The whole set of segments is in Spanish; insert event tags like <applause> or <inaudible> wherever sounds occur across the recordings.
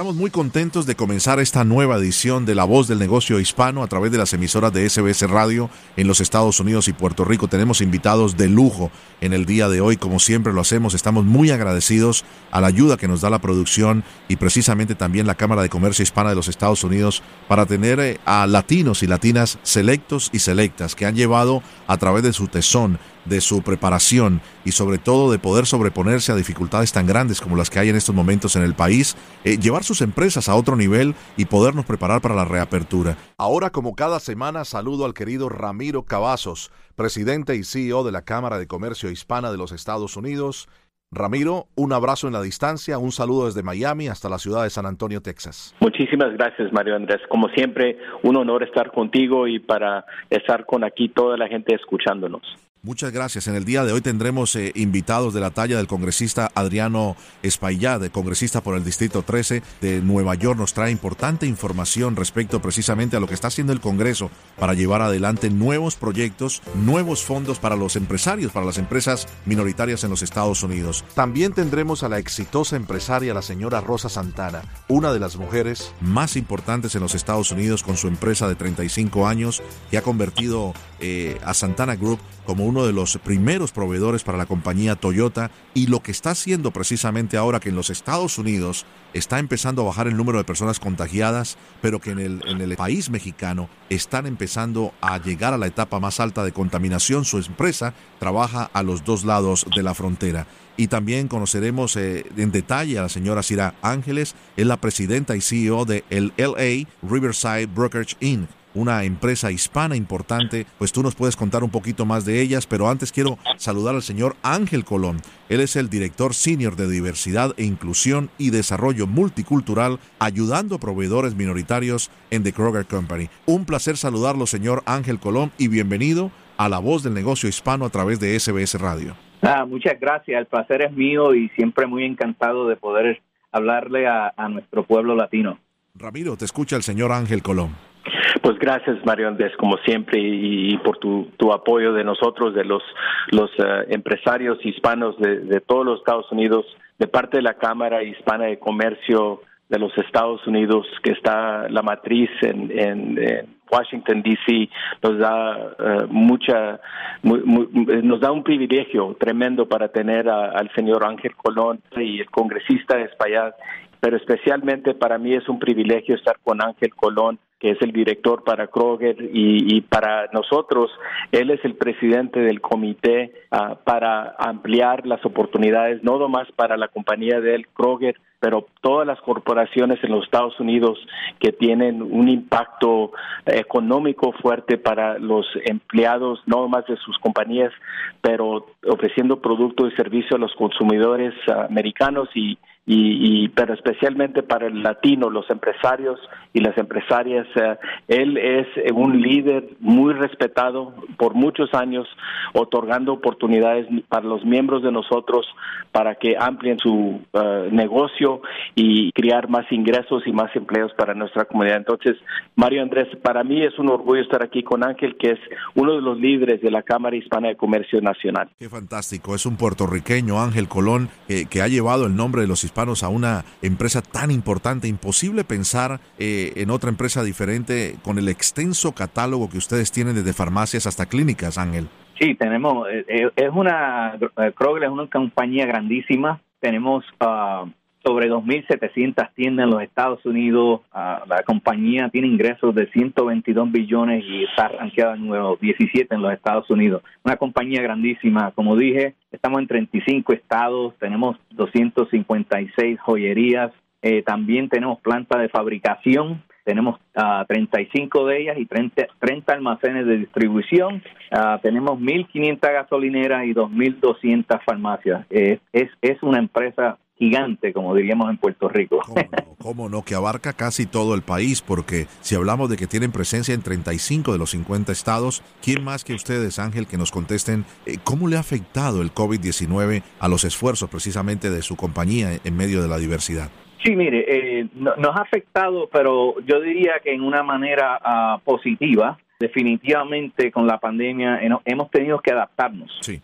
Estamos muy contentos de comenzar esta nueva edición de La Voz del Negocio Hispano a través de las emisoras de SBS Radio en los Estados Unidos y Puerto Rico. Tenemos invitados de lujo en el día de hoy, como siempre lo hacemos. Estamos muy agradecidos a la ayuda que nos da la producción y precisamente también la Cámara de Comercio Hispana de los Estados Unidos para tener eh, a latinos y latinas selectos y selectas que han llevado a través de su tesón de su preparación y sobre todo de poder sobreponerse a dificultades tan grandes como las que hay en estos momentos en el país, eh, llevar sus empresas a otro nivel y podernos preparar para la reapertura. Ahora, como cada semana, saludo al querido Ramiro Cavazos, presidente y CEO de la Cámara de Comercio Hispana de los Estados Unidos. Ramiro, un abrazo en la distancia, un saludo desde Miami hasta la ciudad de San Antonio, Texas. Muchísimas gracias, Mario Andrés. Como siempre, un honor estar contigo y para estar con aquí toda la gente escuchándonos. Muchas gracias. En el día de hoy tendremos eh, invitados de la talla del congresista Adriano Espaillá, congresista por el Distrito 13 de Nueva York. Nos trae importante información respecto precisamente a lo que está haciendo el Congreso para llevar adelante nuevos proyectos, nuevos fondos para los empresarios, para las empresas minoritarias en los Estados Unidos. También tendremos a la exitosa empresaria, la señora Rosa Santana, una de las mujeres más importantes en los Estados Unidos con su empresa de 35 años que ha convertido eh, a Santana Group como uno de los primeros proveedores para la compañía Toyota y lo que está haciendo precisamente ahora que en los Estados Unidos está empezando a bajar el número de personas contagiadas, pero que en el, en el país mexicano están empezando a llegar a la etapa más alta de contaminación. Su empresa trabaja a los dos lados de la frontera. Y también conoceremos eh, en detalle a la señora Cira Ángeles, es la presidenta y CEO de el LA Riverside Brokerage Inc una empresa hispana importante, pues tú nos puedes contar un poquito más de ellas, pero antes quiero saludar al señor Ángel Colón. Él es el director senior de diversidad e inclusión y desarrollo multicultural, ayudando a proveedores minoritarios en The Kroger Company. Un placer saludarlo, señor Ángel Colón, y bienvenido a la voz del negocio hispano a través de SBS Radio. Ah, muchas gracias, el placer es mío y siempre muy encantado de poder hablarle a, nuestro pueblo latino. Ramiro, te escucha el señor Ángel Colón. Pues gracias, Mario Andrés, como siempre, y, por tu, tu, apoyo de nosotros, de los, los eh, empresarios hispanos de, todos los Estados Unidos, de parte de la Cámara Hispana de Comercio de los Estados Unidos, que está la matriz en, en, Washington D.C. nos da eh, mucha nos da un privilegio tremendo para tener al señor Ángel Colón y el congresista de España pero especialmente para mí es un privilegio estar con Ángel Colón que es el director para Kroger, y, para nosotros, él es el presidente del comité ah, para ampliar las oportunidades, no nomás para la compañía de él, Kroger, pero todas las corporaciones en los Estados Unidos que tienen un impacto económico fuerte para los empleados, no más de sus compañías, pero ofreciendo producto y servicio a los consumidores ah, americanos y, y, pero especialmente para el latino, los empresarios y las empresarias. Eh, él es un líder muy respetado por muchos años, otorgando oportunidades para los miembros de nosotros para que amplíen su eh, negocio y crear más ingresos y más empleos para nuestra comunidad. Entonces, Mario Andrés, para mí es un orgullo estar aquí con Ángel, que es uno de los líderes de la Cámara Hispana de Comercio Nacional. Qué fantástico, es un puertorriqueño, Ángel Colón, que ha llevado el nombre de los hispanos a una empresa tan importante. Imposible pensar eh, en otra empresa diferente con el extenso catálogo que ustedes tienen desde farmacias hasta clínicas, Ángel. Sí, tenemos, eh, eh, es una, Kroger es una compañía grandísima. Tenemos uh, sobre 2.700 tiendas en los Estados Unidos. Ah, la compañía tiene ingresos de 122 billones y está rankeada número 17 en los Estados Unidos. Una compañía grandísima. Como dije, estamos en 35 estados, tenemos 256 joyerías, eh, también tenemos planta de fabricación, tenemos 35 ah, de ellas y 30, 30 almacenes de distribución, uh, tenemos 1.500 gasolineras y 2.200 farmacias. es, es una empresa gigante, como diríamos en Puerto Rico. ¿Cómo no? <laughs> ¿Cómo no? Que abarca casi todo el país, porque si hablamos de que tienen presencia en 35 de los 50 estados, ¿quién más que ustedes, Ángel, que nos contesten eh, cómo le ha afectado el COVID-19 a los esfuerzos precisamente de su compañía en medio de la diversidad? Sí, mire, eh, nos ha afectado, pero yo diría que en una manera ah, positiva. Definitivamente con la pandemia hemos tenido que adaptarnos. Sí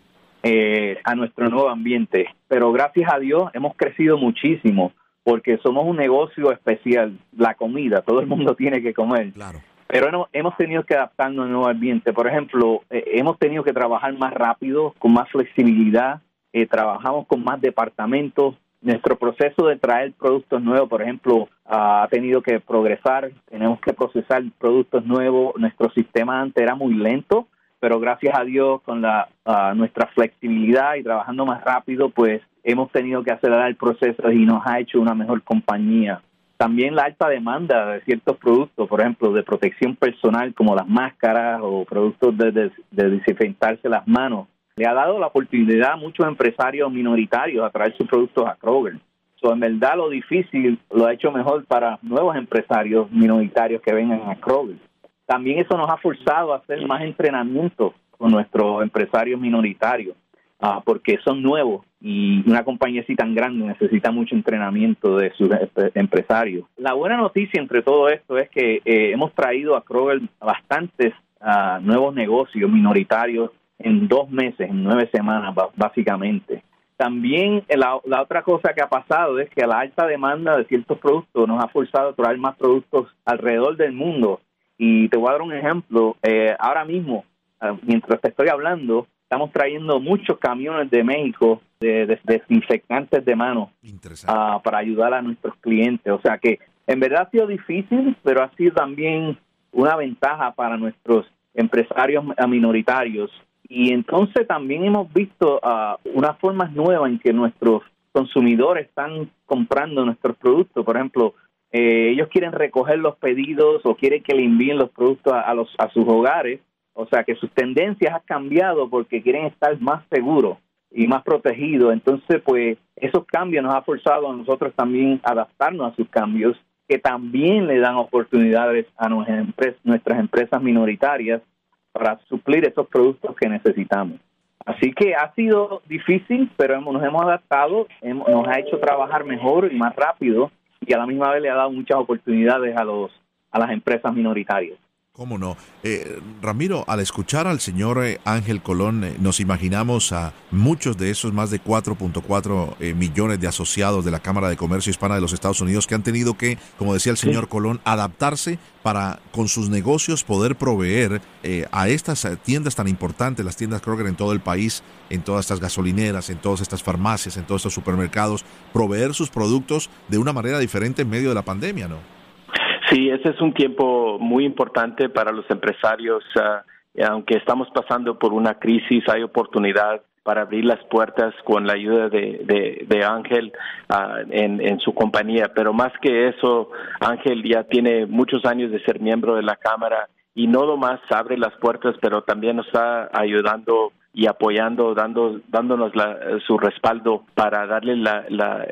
eh, a nuestro nuevo ambiente. Pero gracias a Dios hemos crecido muchísimo porque somos un negocio especial, la comida, todo el mundo <laughs> tiene que comer. Claro. Pero hemos tenido que adaptarnos al nuevo ambiente. Por ejemplo, eh, hemos tenido que trabajar más rápido, con más flexibilidad, eh, trabajamos con más departamentos. Nuestro proceso de traer productos nuevos, por ejemplo, ha tenido que progresar, tenemos que procesar productos nuevos. Nuestro sistema antes era muy lento, pero gracias a Dios con la nuestra flexibilidad y trabajando más rápido, pues hemos tenido que acelerar el proceso y nos ha hecho una mejor compañía. También la alta demanda de ciertos productos, por ejemplo, de protección personal como las máscaras o productos de, de, desinfectarse las manos, le ha dado la oportunidad a muchos empresarios minoritarios a traer sus productos a Kroger. So, en verdad lo difícil lo ha hecho mejor para nuevos empresarios minoritarios que vengan a Kroger. También eso nos ha forzado a hacer más entrenamiento con nuestros empresarios minoritarios, ah, porque son nuevos y una compañía así tan grande necesita mucho entrenamiento de sus empresarios. La buena noticia entre todo esto es que eh, hemos traído a Kroger bastantes ah, nuevos negocios minoritarios en dos meses, en nueve semanas básicamente. También eh, la, la, otra cosa que ha pasado es que la alta demanda de ciertos productos nos ha forzado a traer más productos alrededor del mundo y te voy a dar un ejemplo. Eh, ahora mismo, ah, mientras te estoy hablando, estamos trayendo muchos camiones de México de, desinfectantes de mano uh, para ayudar a nuestros clientes. O sea que en verdad ha sido difícil, pero ha sido también una ventaja para nuestros empresarios minoritarios. Y entonces también hemos visto uh, unas formas nuevas en que nuestros consumidores están comprando nuestros productos. Por ejemplo, eh, ellos quieren recoger los pedidos o quieren que le envíen los productos a, los, a sus hogares, o sea que sus tendencias han cambiado porque quieren estar más seguros y más protegidos. Entonces, pues esos cambios nos ha forzado a nosotros también adaptarnos a sus cambios, que también le dan oportunidades a nuestras empresas minoritarias para suplir esos productos que necesitamos. Así que ha sido difícil, pero nos hemos adaptado, nos ha hecho trabajar mejor y más rápido y a la misma vez le ha dado muchas oportunidades a los a las empresas minoritarias. ¿Cómo no? Eh, Ramiro, al escuchar al señor eh, Ángel Colón, eh, nos imaginamos a muchos de esos más de 4.4 millones de asociados de la Cámara de Comercio Hispana de los Estados Unidos que han tenido que, como decía el señor Colón, adaptarse para con sus negocios poder proveer a estas tiendas tan importantes, las tiendas Kroger en todo el país, en todas estas gasolineras, en todas estas farmacias, en todos estos supermercados, proveer sus productos de una manera diferente en medio de la pandemia, ¿no? Sí, ese es un tiempo muy importante para los empresarios. Ah, aunque estamos pasando por una crisis, hay oportunidad para abrir las puertas con la ayuda de, de, Ángel ah, en, en, su compañía. Pero más que eso, Ángel ya tiene muchos años de ser miembro de la Cámara y no nomás abre las puertas, pero también nos está ayudando y apoyando, dando, dándonos su respaldo para darle la, la,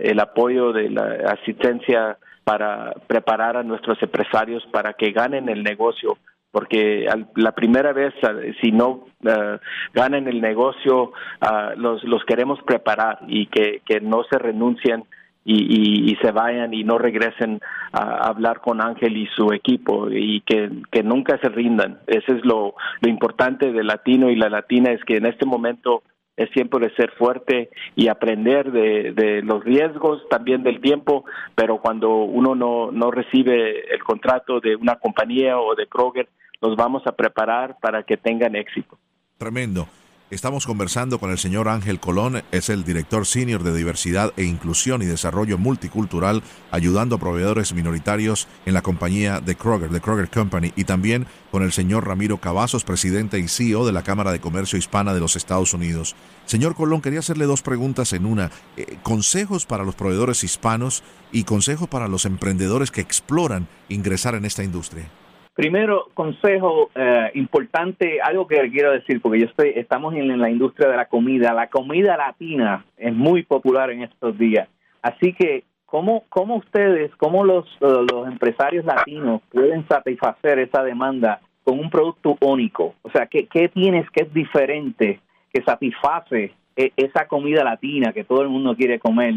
el apoyo de la asistencia para preparar a nuestros empresarios para que ganen el negocio porque la primera vez si no uh, ganan el negocio uh, los los queremos preparar y que, que no se renuncien y, y, se vayan y no regresen a hablar con Ángel y su equipo y que, que nunca se rindan. Eso es lo, lo importante del latino y la latina es que en este momento es tiempo de ser fuerte y aprender de, los riesgos también del tiempo, pero cuando uno no, no recibe el contrato de una compañía o de Kroger, los vamos a preparar para que tengan éxito. Tremendo. Estamos conversando con el señor Ángel Colón, es el director senior de diversidad e inclusión y desarrollo multicultural, ayudando a proveedores minoritarios en la compañía de Kroger, de Kroger Company, y también con el señor Ramiro Cavazos, presidente y CEO de la Cámara de Comercio Hispana de los Estados Unidos. Señor Colón, quería hacerle dos preguntas en una. Eh, consejos para los proveedores hispanos y consejos para los emprendedores que exploran ingresar en esta industria. Primero, consejo eh, importante, algo que quiero decir, porque yo estoy, estamos en, la industria de la comida. La comida latina es muy popular en estos días. Así que, ¿cómo, cómo ustedes, cómo los, los empresarios latinos pueden satisfacer esa demanda con un producto único? O sea, ¿qué, qué tienes que es diferente que satisface e, esa comida latina que todo el mundo quiere comer.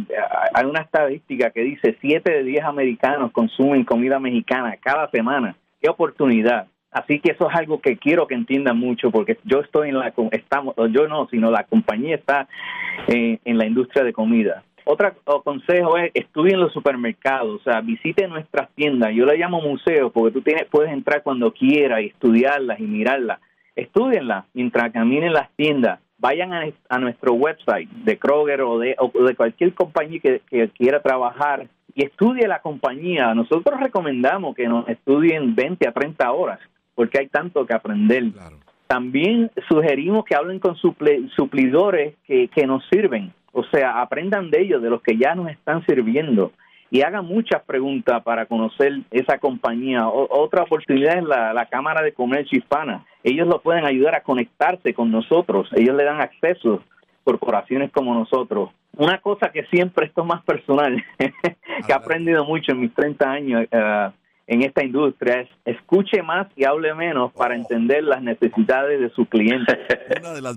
Hay una estadística que dice 7 de 10 americanos consumen comida mexicana cada semana oportunidad. Así que eso es algo que quiero que entiendan mucho porque yo estoy en la, estamos, yo no, sino la compañía está en, en la industria de comida. Otro consejo es estudien los supermercados, o sea, visiten nuestras tiendas. Yo le llamo museo porque tú tienes, puedes entrar cuando quieras y estudiarlas y mirarlas. Estudienlas mientras caminen las tiendas. Vayan a, a nuestro website de Kroger o de, o de cualquier compañía que quiera trabajar y estudie la compañía. Nosotros recomendamos que nos estudien 20 a 30 horas, porque hay tanto que aprender. También sugerimos que hablen con suplidores que, que nos sirven, o sea, aprendan de ellos, de los que ya nos están sirviendo y hagan muchas preguntas para conocer esa compañía. otra oportunidad es la, la, Cámara de Comercio Hispana. Ellos lo pueden ayudar a conectarse con nosotros. Ellos le dan acceso corporaciones como nosotros. Una cosa que siempre esto es más personal, <laughs> que he aprendido mucho en mis 30 años eh, en esta industria, es escuche más y hable menos para oh. entender las necesidades de su cliente. <laughs>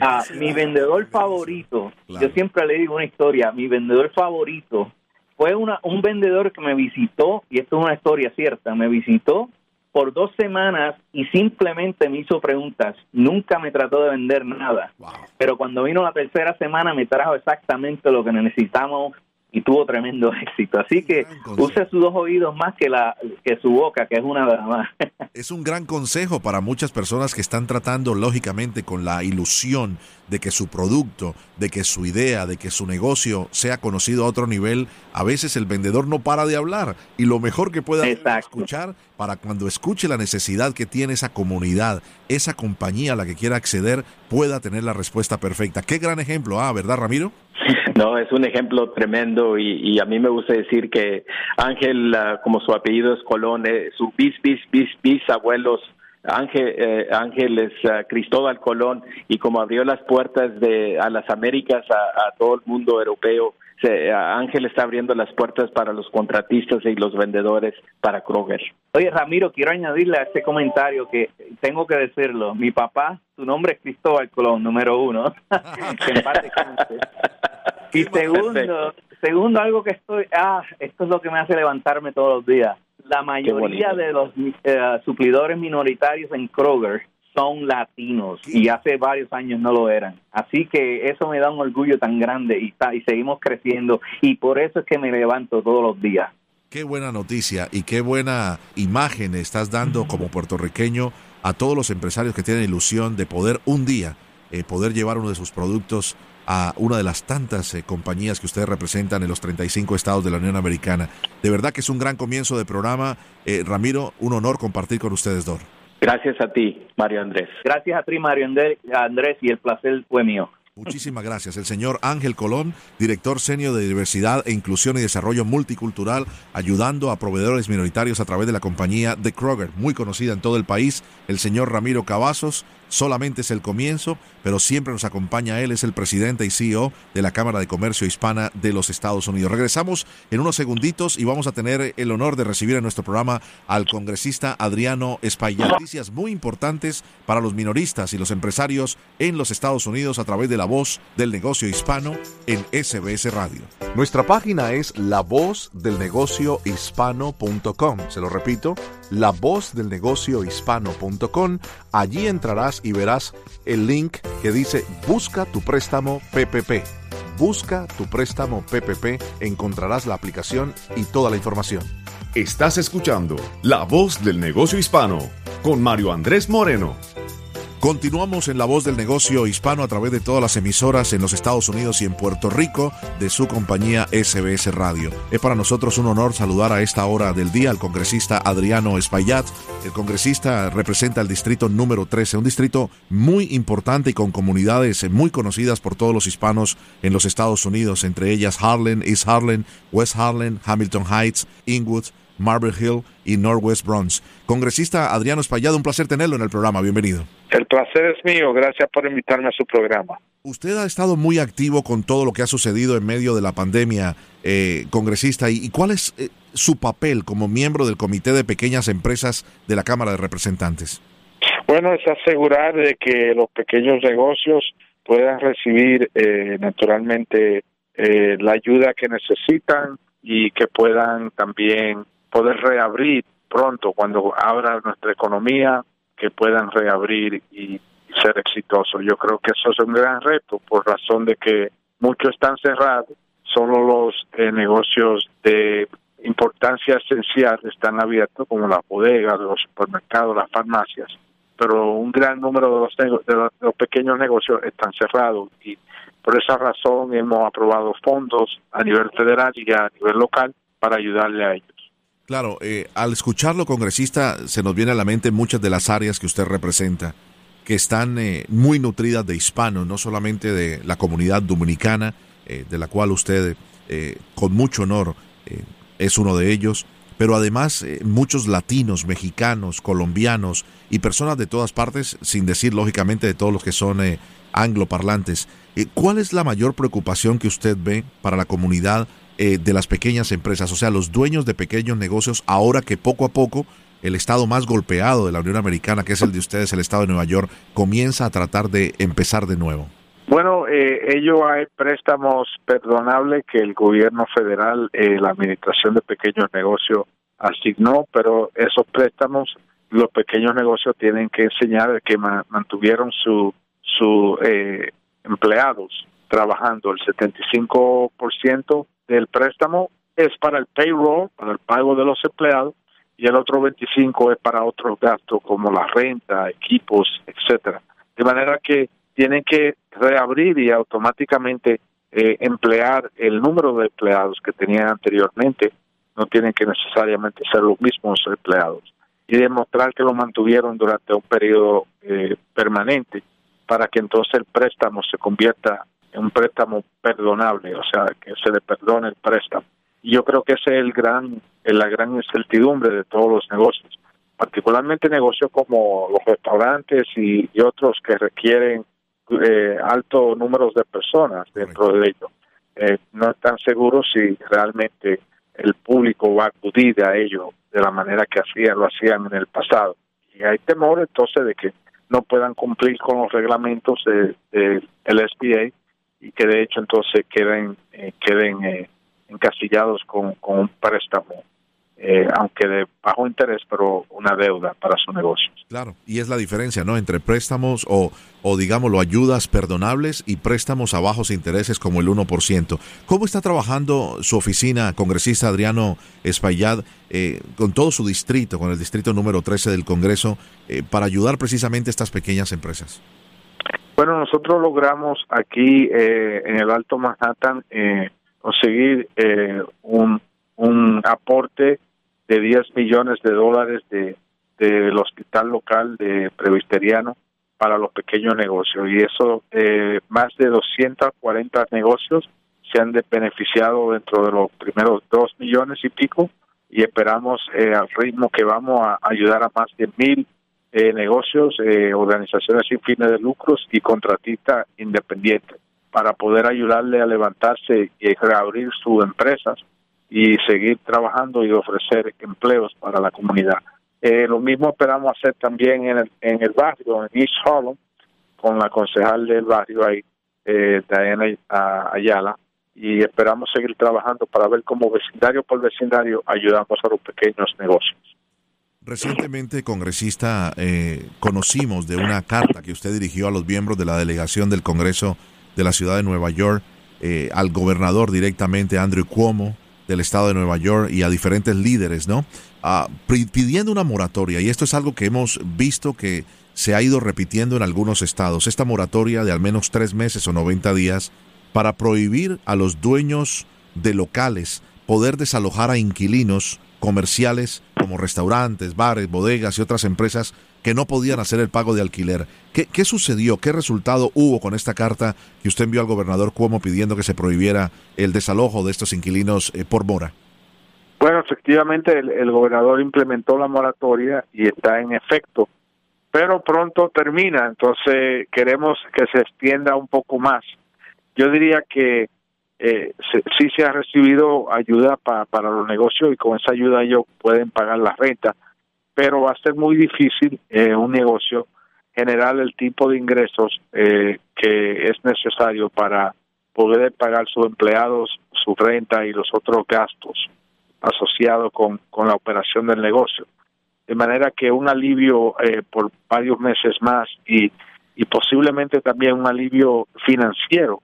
Ah, mi vendedor favorito, yo siempre le digo una historia, mi vendedor favorito fue una, un vendedor que me visitó, y esto es una historia cierta, me visitó por dos semanas y simplemente me hizo preguntas. Nunca me trató de vender nada. Pero cuando vino la tercera semana me trajo exactamente lo que necesitamos y tuvo tremendo <laughs> éxito. Así que use sus dos oídos más que, la, que su boca, que es una de más. <laughs> Es un gran consejo para muchas personas que están tratando, lógicamente, con la ilusión de que su producto, de que su idea, de que su negocio sea conocido a otro nivel. A veces el vendedor no para de hablar y lo mejor que puede escuchar para cuando escuche la necesidad que tiene esa comunidad, esa compañía a la que quiera acceder, pueda tener la respuesta perfecta. Qué gran ejemplo, ah, ¿verdad, Ramiro? No, es un ejemplo tremendo y, a mí me gusta decir que Ángel, ah, como su apellido es Colón, eh, su bis, bis, bis, bis abuelos Ángel, eh, Ángel es ah, Cristóbal Colón y como abrió las puertas de a las Américas a, todo el mundo europeo, Ángel está abriendo las puertas para los contratistas y los vendedores para Kroger. Oye, Ramiro, quiero añadirle a este comentario que tengo que decirlo. Mi papá, su nombre es Cristóbal Colón, número uno. <laughs> y segundo, segundo, algo que estoy, ah, esto es lo que me hace levantarme todos los días. La mayoría de los eh, suplidores minoritarios en Kroger son latinos y hace varios años no lo eran. Así que eso me da un orgullo tan grande y, y seguimos creciendo y por eso es que me levanto todos los días. Qué buena noticia y qué buena imagen estás dando como puertorriqueño a todos los empresarios que tienen ilusión de poder un día eh, poder llevar uno de sus productos a una de las tantas eh, compañías que ustedes representan en los 35 estados de la Unión Americana. De verdad que es un gran comienzo de programa. Eh, Ramiro, un honor compartir con ustedes dos. Gracias a ti, Mario Andrés. Gracias a ti, Mario Andrés, y el placer fue mío. Muchísimas gracias. El señor Ángel Colón, director senior de Diversidad e Inclusión y Desarrollo Multicultural, ayudando a proveedores minoritarios a través de la compañía The Kroger, muy conocida en todo el país. El señor Ramiro Cavazos, solamente es el comienzo, pero siempre nos acompaña él, es el presidente y CEO de la Cámara de Comercio Hispana de los Estados Unidos. Regresamos en unos segunditos y vamos a tener el honor de recibir en nuestro programa al congresista Adriano Espaillat. Noticias muy importantes para los minoristas y los empresarios en los Estados Unidos a través de la voz del negocio hispano en SBS Radio. Nuestra página es lavozdelnegociohispano.com. Se lo repito, lavozdelnegociohispano.com. Allí entrarás y verás el link que dice Busca tu préstamo PPP. Busca tu préstamo PPP, encontrarás la aplicación y toda la información. Estás escuchando La Voz del Negocio Hispano con Mario Andrés Moreno. Continuamos en la voz del negocio hispano a través de todas las emisoras en los Estados Unidos y en Puerto Rico de su compañía SBS Radio. Es para nosotros un honor saludar a esta hora del día al congresista Adriano Espaillat. El congresista representa el distrito número 13, un distrito muy importante y con comunidades muy conocidas por todos los hispanos en los Estados Unidos, entre ellas Harlem, East Harlem, West Harlem, Hamilton Heights, Inwood, Marble Hill y Northwest Bronx. Congresista Adriano Espallado, un placer tenerlo en el programa. Bienvenido. El placer es mío. Gracias por invitarme a su programa. Usted ha estado muy activo con todo lo que ha sucedido en medio de la pandemia, eh, congresista. ¿Y cuál es eh, su papel como miembro del Comité de Pequeñas Empresas de la Cámara de Representantes? Bueno, es asegurar de que los pequeños negocios puedan recibir eh, naturalmente la ayuda que necesitan y que puedan también poder reabrir pronto cuando abra nuestra economía, que puedan reabrir y ser exitosos. Yo creo que eso es un gran reto por razón de que muchos están cerrados, solo los eh, negocios de importancia esencial están abiertos, como las bodegas, los supermercados, las farmacias, pero un gran número de los, de los pequeños negocios están cerrados y por esa razón hemos aprobado fondos a nivel federal y a nivel local para ayudarle a ellos. Claro, eh, al escucharlo, congresista, se nos viene a la mente muchas de las áreas que usted representa, que están eh, muy nutridas de hispanos, no solamente de la comunidad dominicana, eh, de la cual usted con mucho honor es uno de ellos, pero además muchos latinos, mexicanos, colombianos y personas de todas partes, sin decir lógicamente de todos los que son angloparlantes. ¿Cuál es la mayor preocupación que usted ve para la comunidad eh, de las pequeñas empresas, o sea, los dueños de pequeños negocios, ahora que poco a poco el estado más golpeado de la Unión Americana, que es el de ustedes, el estado de Nueva York, comienza a tratar de empezar de nuevo? Bueno, eh, ello hay préstamos perdonables que el gobierno federal, eh, la Administración de Pequeños Negocios asignó, pero esos préstamos los pequeños negocios tienen que enseñar que mantuvieron su, su eh, empleados trabajando. El 75% del préstamo es para el payroll, para el pago de los empleados, y el otro 25 es para otros gastos como la renta, equipos, etcétera. De manera que tienen que reabrir y automáticamente eh, emplear el número de empleados que tenían anteriormente, no tienen que necesariamente ser los mismos empleados, y demostrar que lo mantuvieron durante un periodo eh, permanente para que entonces el préstamo se convierta un préstamo perdonable, o sea, que se le perdone el préstamo. Y yo creo que esa es el gran, la gran incertidumbre de todos los negocios, particularmente negocios como los restaurantes y, otros que requieren eh, altos números de personas dentro de ellos. Eh, no están seguros si realmente el público va a acudir a ello de la manera que hacían, lo hacían en el pasado. Y hay temor entonces de que no puedan cumplir con los reglamentos del de, SBA y que de hecho entonces queden, eh, queden eh, encasillados con, con, un préstamo, eh, aunque de bajo interés, pero una deuda para su negocio. Claro, y es la diferencia, ¿no? Entre préstamos o, o digámoslo, ayudas perdonables y préstamos a bajos intereses como el 1%. ¿Cómo está trabajando su oficina, congresista Adriano Espaillat, con todo su distrito, con el distrito número 13 del Congreso, para ayudar precisamente a estas pequeñas empresas? Bueno, nosotros logramos aquí eh, en el Alto Manhattan eh, conseguir eh, un, un aporte de 10 millones de dólares de del hospital local de Previsteriano para los pequeños negocios. Y eso más de 240 negocios se han beneficiado dentro de los primeros 2 millones y pico y esperamos al ritmo que vamos a ayudar a más de mil eh, negocios, eh, organizaciones sin fines de lucros y contratistas independientes para poder ayudarle a levantarse y reabrir sus empresas y seguir trabajando y ofrecer empleos para la comunidad. Eh, lo mismo esperamos hacer también en el, en el barrio, en East Harlem, con la concejal del barrio ahí, eh, Diana Ayala, y esperamos seguir trabajando para ver cómo vecindario por vecindario ayudamos a los pequeños negocios. Recientemente, congresista, eh, conocimos de una carta que usted dirigió a los miembros de la delegación del Congreso de la ciudad de Nueva York, eh, al gobernador directamente, Andrew Cuomo, del estado de Nueva York, y a diferentes líderes, ¿no? Ah, pidiendo una moratoria. Y esto es algo que hemos visto que se ha ido repitiendo en algunos estados. Esta moratoria de al menos tres meses o 90 días para prohibir a los dueños de locales poder desalojar a inquilinos comerciales como restaurantes, bares, bodegas y otras empresas que no podían hacer el pago de alquiler. ¿Qué, qué sucedió? ¿Qué resultado hubo con esta carta que usted envió al gobernador Cuomo pidiendo que se prohibiera el desalojo de estos inquilinos eh, por mora? Bueno, efectivamente el, gobernador implementó la moratoria y está en efecto, pero pronto termina, entonces queremos que se extienda un poco más. Yo diría que eh, sí se ha recibido ayuda para los negocios y con esa ayuda ellos pueden pagar la renta, pero va a ser muy difícil eh, un negocio generar el tipo de ingresos eh, que es necesario para poder pagar sus empleados su renta y los otros gastos asociados con, con la operación del negocio. De manera que un alivio eh, por varios meses más y, y posiblemente también un alivio financiero,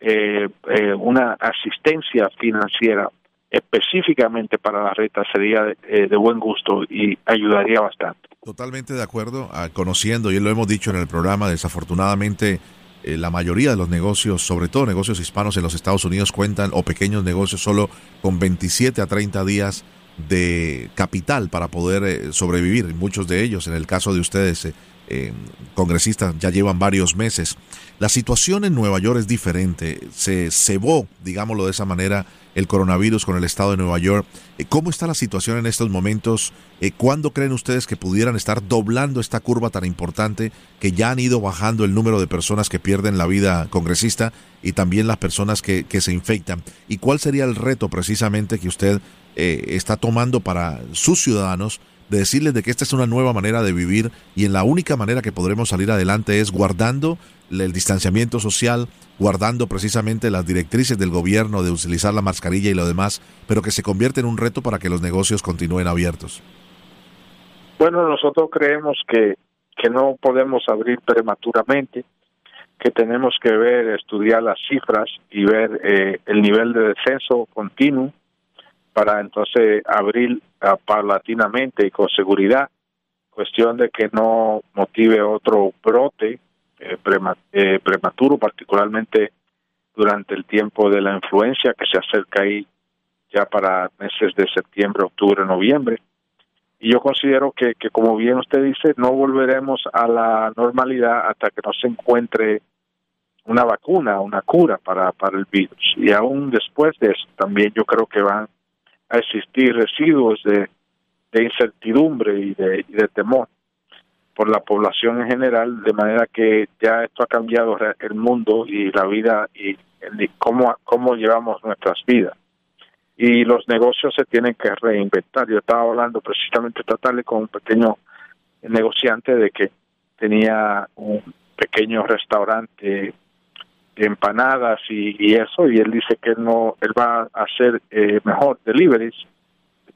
eh, eh, una asistencia financiera específicamente para la renta sería de, buen gusto y ayudaría bastante. Totalmente de acuerdo, ah, conociendo, y lo hemos dicho en el programa, desafortunadamente eh, la mayoría de los negocios, sobre todo negocios hispanos en los Estados Unidos, cuentan, o pequeños negocios, solo con 27 a 30 días de capital para poder eh, sobrevivir. Muchos de ellos, en el caso de ustedes, eh, congresistas, ya llevan varios meses. La situación en Nueva York es diferente. Se cebó, digámoslo de esa manera, el coronavirus con el estado de Nueva York. Eh, ¿Cómo está la situación en estos momentos? Eh, ¿Cuándo creen ustedes que pudieran estar doblando esta curva tan importante que ya han ido bajando el número de personas que pierden la vida congresista y también las personas que, se infectan? ¿Y cuál sería el reto precisamente que usted eh, está tomando para sus ciudadanos? De decirles de que esta es una nueva manera de vivir y en la única manera que podremos salir adelante es guardando el distanciamiento social, guardando precisamente las directrices del gobierno de utilizar la mascarilla y lo demás, pero que se convierte en un reto para que los negocios continúen abiertos. Bueno, nosotros creemos que, que no podemos abrir prematuramente, que tenemos que ver, estudiar las cifras y ver eh, el nivel de descenso continuo para entonces abrir uh, paulatinamente y con seguridad, cuestión de que no motive otro brote eh, eh, prematuro, particularmente durante el tiempo de la influencia que se acerca ahí ya para meses de septiembre, octubre, noviembre. Y yo considero que, que, como bien usted dice, no volveremos a la normalidad hasta que no se encuentre una vacuna, una cura para, para el virus. Y aún después de eso, también yo creo que van a existir residuos de, incertidumbre y de, y de temor por la población en general, de manera que ya esto ha cambiado el mundo y la vida y cómo, cómo llevamos nuestras vidas. Y los negocios se tienen que reinventar. Yo estaba hablando precisamente esta tarde con un pequeño negociante de que tenía un pequeño restaurante empanadas y, eso, y él dice que no, él va a hacer eh, mejor deliveries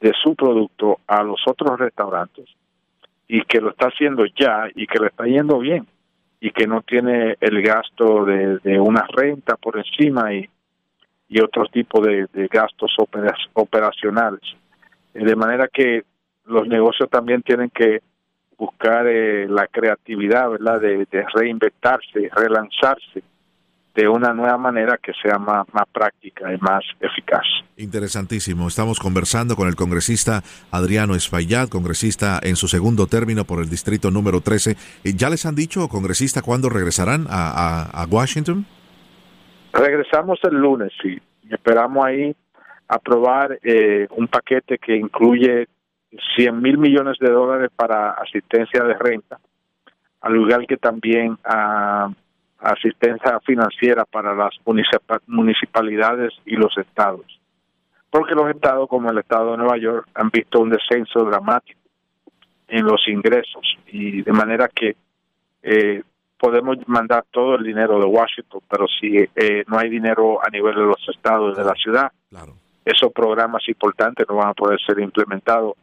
de su producto a los otros restaurantes y que lo está haciendo ya y que le está yendo bien y que no tiene el gasto de, de una renta por encima y, y otro tipo de, gastos operacionales. Eh, de manera que los negocios también tienen que buscar eh, la creatividad, ¿verdad? De, de reinventarse, relanzarse de una nueva manera que sea más, más práctica y más eficaz. Interesantísimo. Estamos conversando con el congresista Adriano Espaillat, congresista en su segundo término por el distrito número 13. ¿Ya les han dicho, congresista, cuándo regresarán a, a, Washington? Regresamos el lunes, sí. Esperamos ahí aprobar eh, un paquete que incluye 100 mil millones de dólares para asistencia de renta, al lugar que también a asistencia financiera para las municipalidades y los estados. Porque los estados, como el estado de Nueva York, han visto un descenso dramático en los ingresos y de manera que eh, podemos mandar todo el dinero de Washington, pero si eh, no hay dinero a nivel de los estados de la ciudad, esos programas importantes no van a poder ser implementados.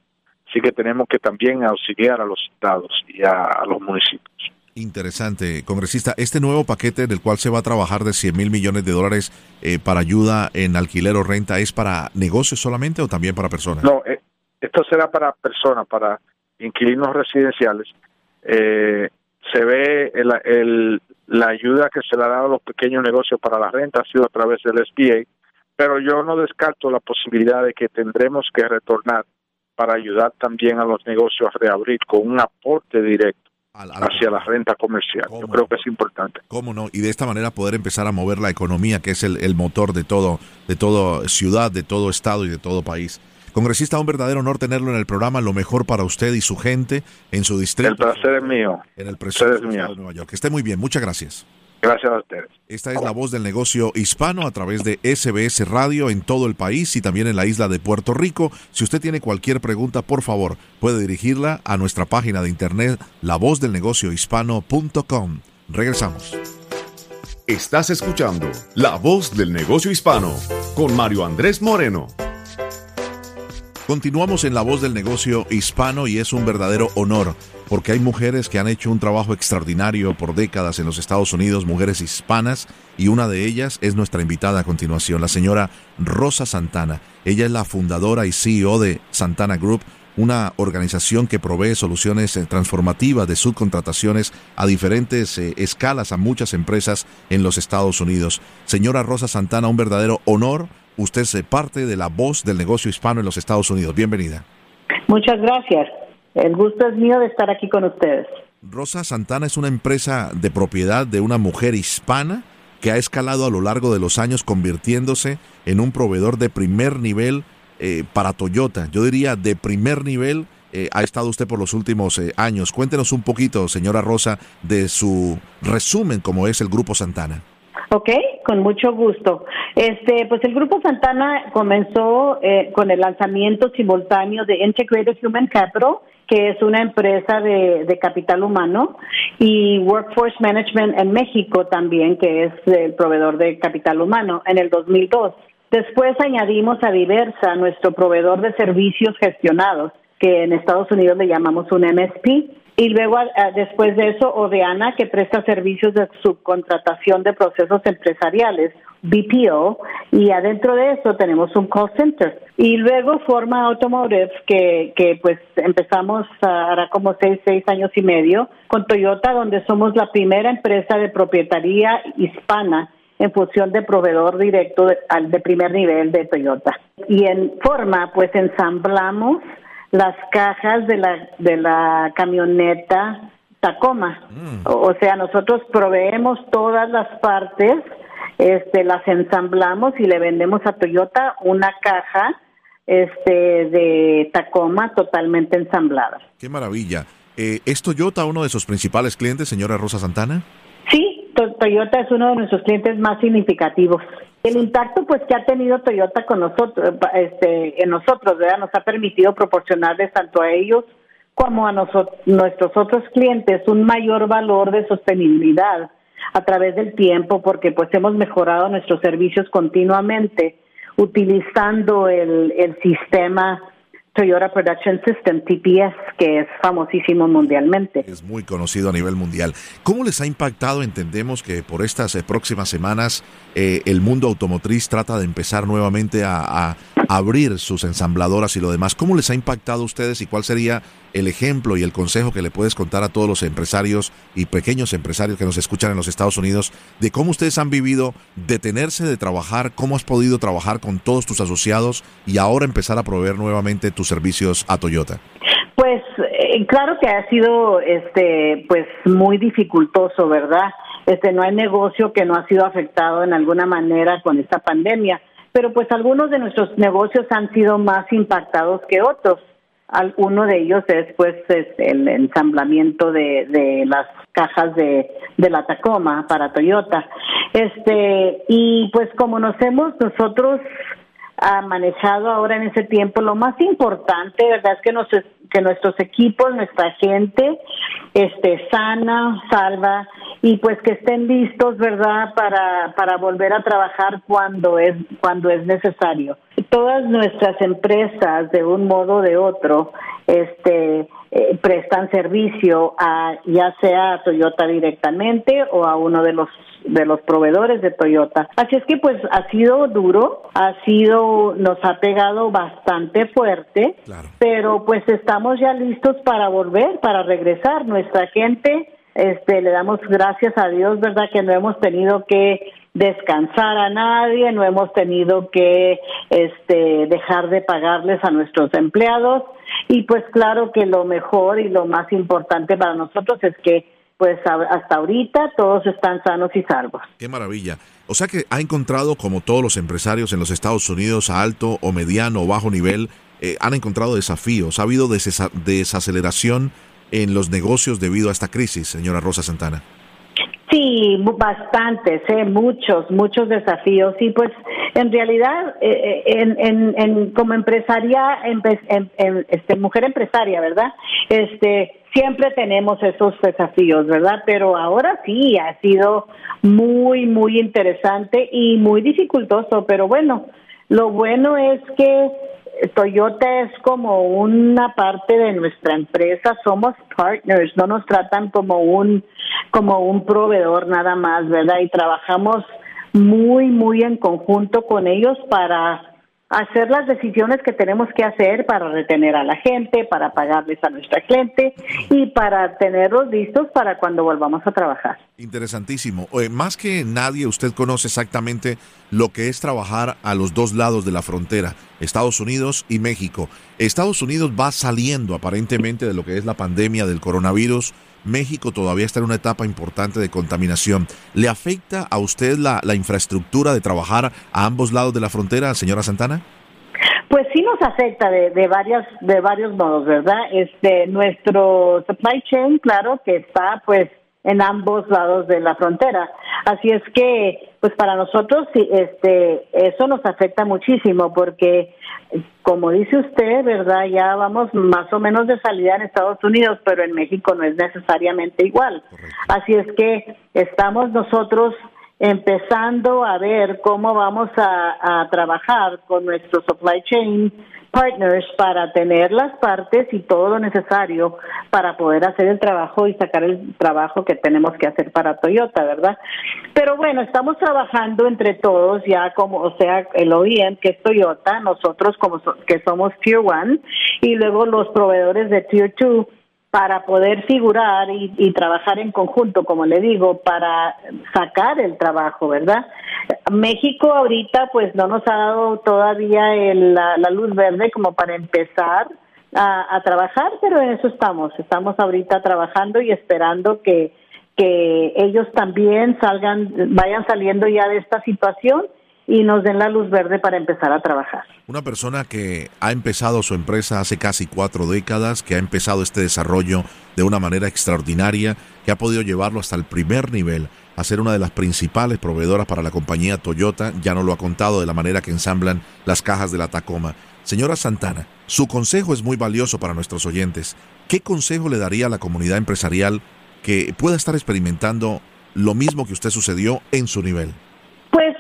Así que tenemos que también auxiliar a los estados y a los municipios. Interesante, congresista. Este nuevo paquete del cual se va a trabajar de 100 mil millones de dólares eh, para ayuda en alquiler o renta, ¿es para negocios solamente o también para personas? No, eh, esto será para personas, para inquilinos residenciales. Eh, se ve la ayuda que se le ha dado a los pequeños negocios para la renta ha sido a través del SBA, pero yo no descarto la posibilidad de que tendremos que retornar para ayudar también a los negocios a reabrir con un aporte directo hacia la renta comercial. Yo creo que es importante. ¿Cómo no? Y de esta manera poder empezar a mover la economía, que es el, motor de todo, de toda ciudad, de todo estado y de todo país. Congresista, un verdadero honor tenerlo en el programa, lo mejor para usted y su gente en su distrito. El placer es mío. En el presidente de Nueva York. Que esté muy bien, muchas gracias. Gracias a ustedes. Esta es la voz del negocio hispano a través de SBS Radio en todo el país y también en la isla de Puerto Rico. Si usted tiene cualquier pregunta, por favor, puede dirigirla a nuestra página de internet lavozdelnegociohispano.com. Regresamos. Estás escuchando La Voz del Negocio Hispano con Mario Andrés Moreno. Continuamos en La Voz del Negocio Hispano y es un verdadero honor porque hay mujeres que han hecho un trabajo extraordinario por décadas en los Estados Unidos, mujeres hispanas, y una de ellas es nuestra invitada a continuación, la señora Rosa Santana. Ella es la fundadora y CEO de Santana Group, una organización que provee soluciones eh, transformativas de subcontrataciones a diferentes eh, escalas a muchas empresas en los Estados Unidos. Señora Rosa Santana, un verdadero honor. Usted es parte de la voz del negocio hispano en los Estados Unidos. Bienvenida. Muchas gracias. El gusto es mío de estar aquí con ustedes. Rosa Santana es una empresa de propiedad de una mujer hispana que ha escalado a lo largo de los años convirtiéndose en un proveedor de primer nivel eh, para Toyota. Yo diría de primer nivel eh, ha estado usted por los últimos eh, años. Cuéntenos un poquito, señora Rosa, de su resumen como es el Grupo Santana. Ok, con mucho gusto. Este, pues el Grupo Santana comenzó con el lanzamiento simultáneo de Integrated Human Capital, que es una empresa de, de, capital humano, y Workforce Management en México también, que es el proveedor de capital humano, en el 2002. Después añadimos a Diversa, nuestro proveedor de servicios gestionados, que en Estados Unidos le llamamos un MSP. Y luego, después de eso, Odeana, que presta servicios de subcontratación de procesos empresariales, BPO, y adentro de eso tenemos un call center. Y luego Forma Automotive, que, que pues empezamos ahora como seis, seis años y medio, con Toyota, donde somos la primera empresa de propietaría hispana en función de proveedor directo de, de primer nivel de Toyota. Y en forma, pues ensamblamos las cajas de la, de la camioneta Tacoma. Mm. O, sea, nosotros proveemos todas las partes, este, las ensamblamos y le vendemos a Toyota una caja este, de Tacoma totalmente ensamblada. Qué maravilla. Eh, ¿Es Toyota uno de sus principales clientes, señora Rosa Santana? Sí, Toyota es uno de nuestros clientes más significativos. El impacto pues que ha tenido Toyota con nosotros, este, en nosotros, ¿verdad? Nos ha permitido proporcionarles tanto a ellos como a nosotros, nuestros otros clientes un mayor valor de sostenibilidad a través del tiempo, porque pues hemos mejorado nuestros servicios continuamente utilizando el, el sistema Toyota Production System, TPS, que es famosísimo mundialmente. Es muy conocido a nivel mundial. ¿Cómo les ha impactado? Entendemos que por estas eh, próximas semanas eh, el mundo automotriz trata de empezar nuevamente a, abrir sus ensambladoras y lo demás. ¿Cómo les ha impactado a ustedes y cuál sería el ejemplo y el consejo que le puedes contar a todos los empresarios y pequeños empresarios que nos escuchan en los Estados Unidos de cómo ustedes han vivido detenerse de trabajar, cómo has podido trabajar con todos tus asociados y ahora empezar a proveer nuevamente tus servicios a Toyota? Pues eh, claro que ha sido este pues muy dificultoso, ¿verdad? Este no hay negocio que no ha sido afectado en alguna manera con esta pandemia pero pues algunos de nuestros negocios han sido más impactados que otros. Uno de ellos es pues el ensamblamiento de, de las cajas de, de la Tacoma para Toyota. Este, y pues como nos hemos nosotros ha manejado ahora en ese tiempo. Lo más importante, ¿verdad? Es que, nos, que nuestros equipos, nuestra gente, esté sana, salva y pues que estén listos, ¿verdad? Para, para volver a trabajar cuando es, cuando es necesario. Todas nuestras empresas, de un modo o de otro, este, eh, prestan servicio a ya sea a Toyota directamente o a uno de los de los proveedores de Toyota. Así es que pues ha sido duro, ha sido, nos ha pegado bastante fuerte, pero pues estamos ya listos para volver, para regresar. Nuestra gente, este, le damos gracias a Dios, ¿verdad? Que no hemos tenido que descansar a nadie, no hemos tenido que este, dejar de pagarles a nuestros empleados y pues claro que lo mejor y lo más importante para nosotros es que pues hasta ahorita todos están sanos y salvos. Qué maravilla. O sea que ha encontrado, como todos los empresarios en los Estados Unidos, a alto o mediano o bajo nivel, eh, han encontrado desafíos, ha habido desaceleración en los negocios debido a esta crisis, señora Rosa Santana. Sí, bastantes, ¿eh? muchos, muchos desafíos. Y pues en realidad, eh, eh, en, en, como empresaria, este, mujer empresaria, ¿verdad? Este, siempre tenemos esos desafíos, ¿verdad? Pero ahora sí, ha sido muy, muy interesante y muy dificultoso. Pero bueno, lo bueno es que Toyota es como una parte de nuestra empresa, somos partners, no nos tratan como un como un proveedor nada más, ¿verdad? Y trabajamos muy muy en conjunto con ellos para hacer las decisiones que tenemos que hacer para retener a la gente, para pagarles a nuestra cliente y para tenerlos listos para cuando volvamos a trabajar. Interesantísimo. Más que nadie, usted conoce exactamente lo que es trabajar a los dos lados de la frontera, Estados Unidos y México. Estados Unidos va saliendo aparentemente de lo que es la pandemia del coronavirus. México todavía está en una etapa importante de contaminación. ¿Le afecta a usted la, la infraestructura de trabajar a ambos lados de la frontera, señora Santana? Pues sí nos afecta de, de varias de varios modos, ¿verdad? Este nuestro supply chain, claro, que está pues en ambos lados de la frontera. Así es que, pues para nosotros, este, eso nos afecta muchísimo porque, como dice usted, verdad, ya vamos más o menos de salida en Estados Unidos, pero en México no es necesariamente igual. Así es que estamos nosotros empezando a ver cómo vamos a, a trabajar con nuestro supply chain partners para tener las partes y todo lo necesario para poder hacer el trabajo y sacar el trabajo que tenemos que hacer para Toyota, ¿verdad? Pero bueno, estamos trabajando entre todos ya como, o sea, el OEM que es Toyota, nosotros como que somos Tier 1 y luego los proveedores de Tier 2 para poder figurar y, trabajar en conjunto, como le digo, para sacar el trabajo, ¿verdad? México ahorita pues no nos ha dado todavía la, luz verde como para empezar a, a, trabajar, pero en eso estamos, estamos ahorita trabajando y esperando que, que ellos también salgan, vayan saliendo ya de esta situación y nos den la luz verde para empezar a trabajar. Una persona que ha empezado su empresa hace casi cuatro décadas, que ha empezado este desarrollo de una manera extraordinaria, que ha podido llevarlo hasta el primer nivel, a ser una de las principales proveedoras para la compañía Toyota, ya no lo ha contado de la manera que ensamblan las cajas de la Tacoma. Señora Santana, su consejo es muy valioso para nuestros oyentes. ¿Qué consejo le daría a la comunidad empresarial que pueda estar experimentando lo mismo que usted sucedió en su nivel? Pues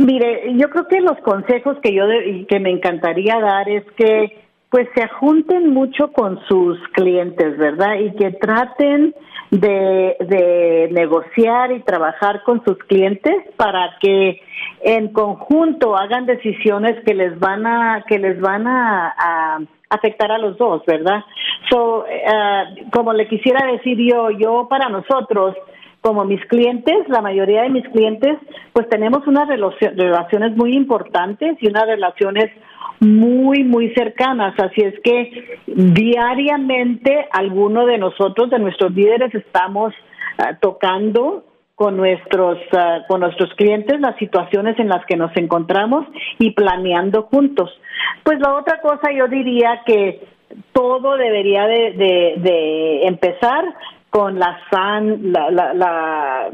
Mire, yo creo que los consejos que yo que me encantaría dar es que pues se junten mucho con sus clientes, ¿verdad? Y que traten de, de negociar y trabajar con sus clientes para que en conjunto hagan decisiones que les van a que les van a, afectar a los dos, ¿verdad? So, eh, como le quisiera decir yo, yo para nosotros como mis clientes, la mayoría de mis clientes, pues tenemos unas relaciones muy importantes y unas relaciones muy, muy cercanas. Así es que diariamente algunos de nosotros, de nuestros líderes, estamos ah, tocando con nuestros ah, con nuestros clientes las situaciones en las que nos encontramos y planeando juntos. Pues la otra cosa yo diría que todo debería de, de empezar con la san, la, la, la,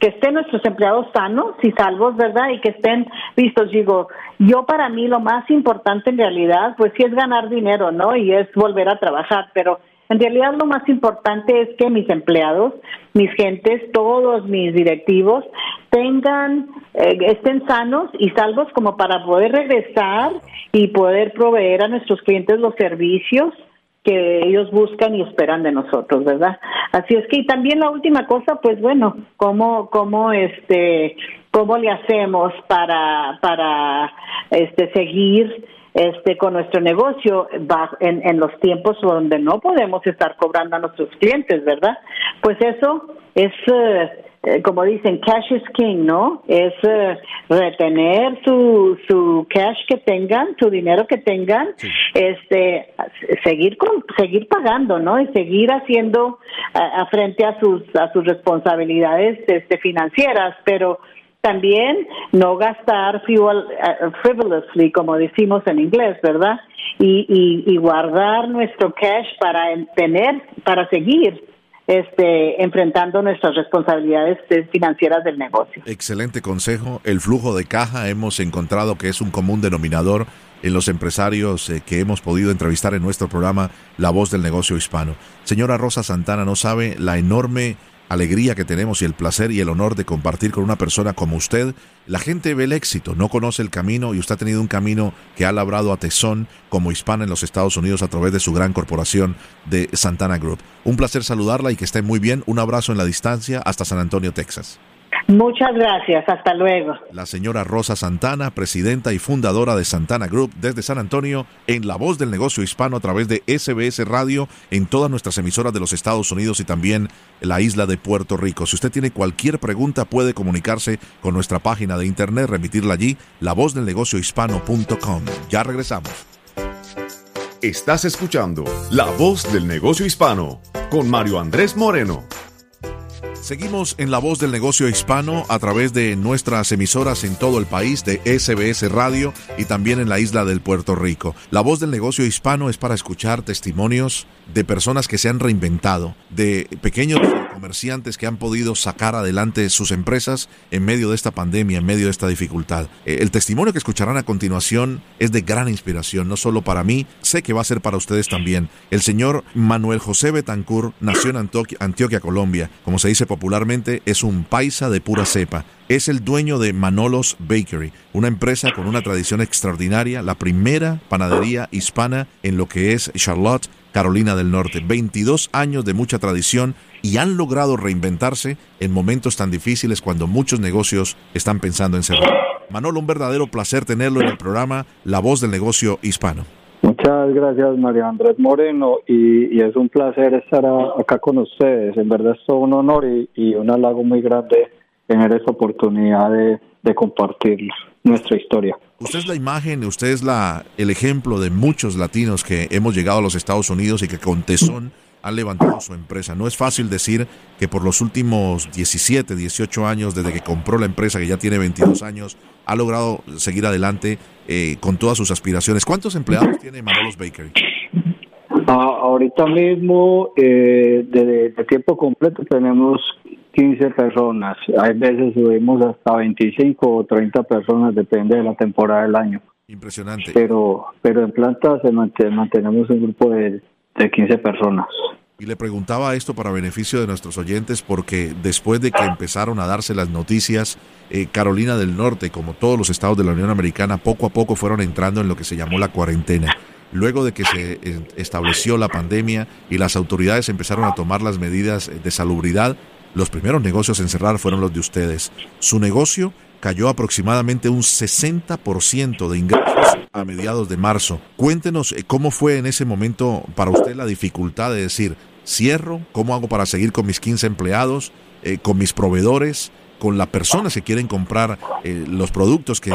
que estén nuestros empleados sanos y salvos, ¿verdad? Y que estén listos. Digo, yo para mí lo más importante en realidad, pues sí es ganar dinero, ¿no? Y es volver a trabajar, pero en realidad lo más importante es que mis empleados, mis gentes, todos mis directivos tengan, eh, estén sanos y salvos como para poder regresar y poder proveer a nuestros clientes los servicios que ellos buscan y esperan de nosotros, ¿verdad? Así es que y también la última cosa, pues bueno, cómo cómo este cómo le hacemos para para este seguir este con nuestro negocio en, en los tiempos donde no podemos estar cobrando a nuestros clientes, ¿verdad? Pues eso es eh, eh, como dicen, cash is king, ¿no? Es eh, retener su, su cash que tengan, su dinero que tengan, este, seguir con, seguir pagando, ¿no? Y seguir haciendo a, frente a sus, a sus responsabilidades este, financieras, pero también no gastar fuel, frivolously, como decimos en inglés, ¿verdad? y, y, guardar nuestro cash para tener, para seguir este, enfrentando nuestras responsabilidades financieras del negocio. Excelente consejo. El flujo de caja hemos encontrado que es un común denominador en los empresarios eh, que hemos podido entrevistar en nuestro programa La Voz del Negocio Hispano. Señora Rosa Santana, no sabe la enorme alegría que tenemos y el placer y el honor de compartir con una persona como usted. La gente ve el éxito, no conoce el camino y usted ha tenido un camino que ha labrado a tesón como hispana en los Estados Unidos a través de su gran corporación de Santana Group. Un placer saludarla y que esté muy bien. Un abrazo en la distancia hasta San Antonio, Texas. Muchas gracias, hasta luego. La señora Rosa Santana, presidenta y fundadora de Santana Group desde San Antonio, en La Voz del Negocio Hispano a través de SBS Radio, en todas nuestras emisoras de los Estados Unidos y también la isla de Puerto Rico. Si usted tiene cualquier pregunta, puede comunicarse con nuestra página de internet, remitirla allí, lavozdelnegociohispano.com. Ya regresamos. Estás escuchando La Voz del Negocio Hispano con Mario Andrés Moreno. Seguimos en La Voz del Negocio Hispano a través de nuestras emisoras en todo el país de SBS Radio y también en la isla del Puerto Rico. La Voz del Negocio Hispano es para escuchar testimonios de personas que se han reinventado, de pequeños comerciantes que han podido sacar adelante sus empresas en medio de esta pandemia, en medio de esta dificultad. Eh, el testimonio que escucharán a continuación es de gran inspiración, no solo para mí, sé que va a ser para ustedes también. El señor Manuel José Betancur nació en Antioquia, Colombia. Como se dice popularmente, es un paisa de pura cepa es el dueño de Manolos Bakery, una empresa con una tradición extraordinaria, la primera panadería hispana en lo que es Charlotte, Carolina del Norte. 22 años de mucha tradición y han logrado reinventarse en momentos tan difíciles cuando muchos negocios están pensando en cerrar. Manolo, un verdadero placer tenerlo en el programa La Voz del Negocio Hispano. Muchas gracias, María Andrés Moreno, y, es un placer estar acá con ustedes. En verdad es todo un honor y, un halago muy grande tener esa oportunidad de, de compartir nuestra historia. Usted es la imagen, usted es la, el ejemplo de muchos latinos que hemos llegado a los Estados Unidos y que con tesón han levantado su empresa. No es fácil decir que por los últimos 17, 18 años, desde que compró la empresa, que ya tiene 22 años, ha logrado seguir adelante eh, con todas sus aspiraciones. ¿Cuántos empleados tiene Manolos Bakery? Ah, ahorita mismo, eh, de, tiempo completo, tenemos 15 personas. Hay veces subimos hasta 25 o 30 personas, depende de la temporada del año. Impresionante. Pero, pero en planta se mantenemos un grupo de de 15 personas. Y le preguntaba esto para beneficio de nuestros oyentes porque después de que empezaron a darse las noticias, eh, Carolina del Norte, como todos los estados de la Unión Americana, poco a poco fueron entrando en lo que se llamó la cuarentena. Luego de que se eh, estableció la pandemia y las autoridades empezaron a tomar las medidas de salubridad, los primeros negocios en cerrar fueron los de ustedes. Su negocio cayó aproximadamente un 60% de ingresos a mediados de marzo. Cuéntenos eh, cómo fue en ese momento para usted la dificultad de decir, cierro, cómo hago para seguir con mis 15 empleados, eh, con mis proveedores, con las personas que quieren comprar eh, los productos que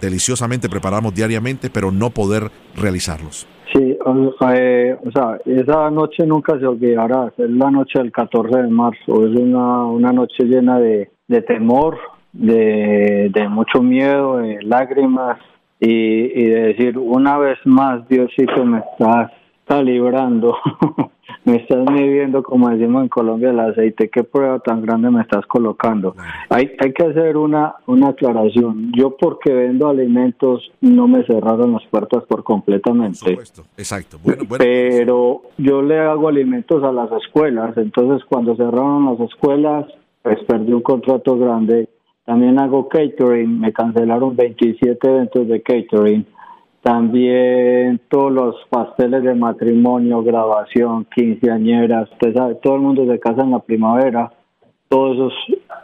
deliciosamente preparamos diariamente, pero no poder realizarlos. Sí, o sea, esa noche nunca se olvidará, es la noche del 14 de marzo, es una, una noche llena de, de temor, de, de mucho miedo, de lágrimas y, y, de decir una vez más Diosito me estás, está librando, <laughs> me estás midiendo como decimos en Colombia el aceite, qué prueba tan grande me estás colocando. Hay, hay que hacer una, una aclaración, yo porque vendo alimentos no me cerraron las puertas por completamente. Exacto. Pero yo le hago alimentos a las escuelas, entonces cuando cerraron las escuelas pues perdí un contrato grande también hago catering, me cancelaron 27 eventos de catering. También todos los pasteles de matrimonio, grabación, quinceañeras, usted sabe, todo el mundo se casa en la primavera, todos esos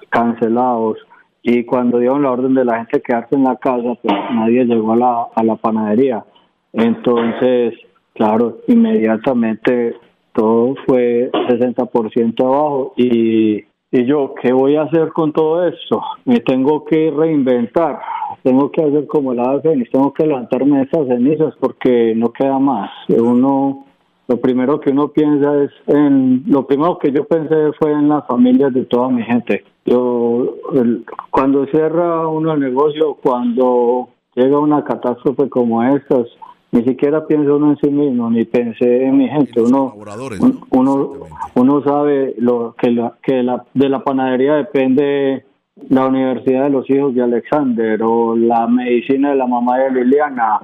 cancelados. Y cuando dieron la orden de la gente quedarse en la casa, pues nadie llegó a la, a la panadería. Entonces, claro, inmediatamente todo fue 60% abajo y y yo, ¿qué voy a hacer con todo esto? Me tengo que reinventar, tengo que hacer como la ave tengo que levantarme de esas cenizas porque no queda más. Uno, lo primero que uno piensa es en, lo primero que yo pensé fue en las familias de toda mi gente. Yo, cuando cierra uno el negocio, cuando llega una catástrofe como estas, ni siquiera pienso uno en sí mismo, ni pensé en mi gente. Uno, uno, uno sabe lo que, la, que la, de la panadería depende la universidad de los hijos de Alexander, o la medicina de la mamá de Liliana,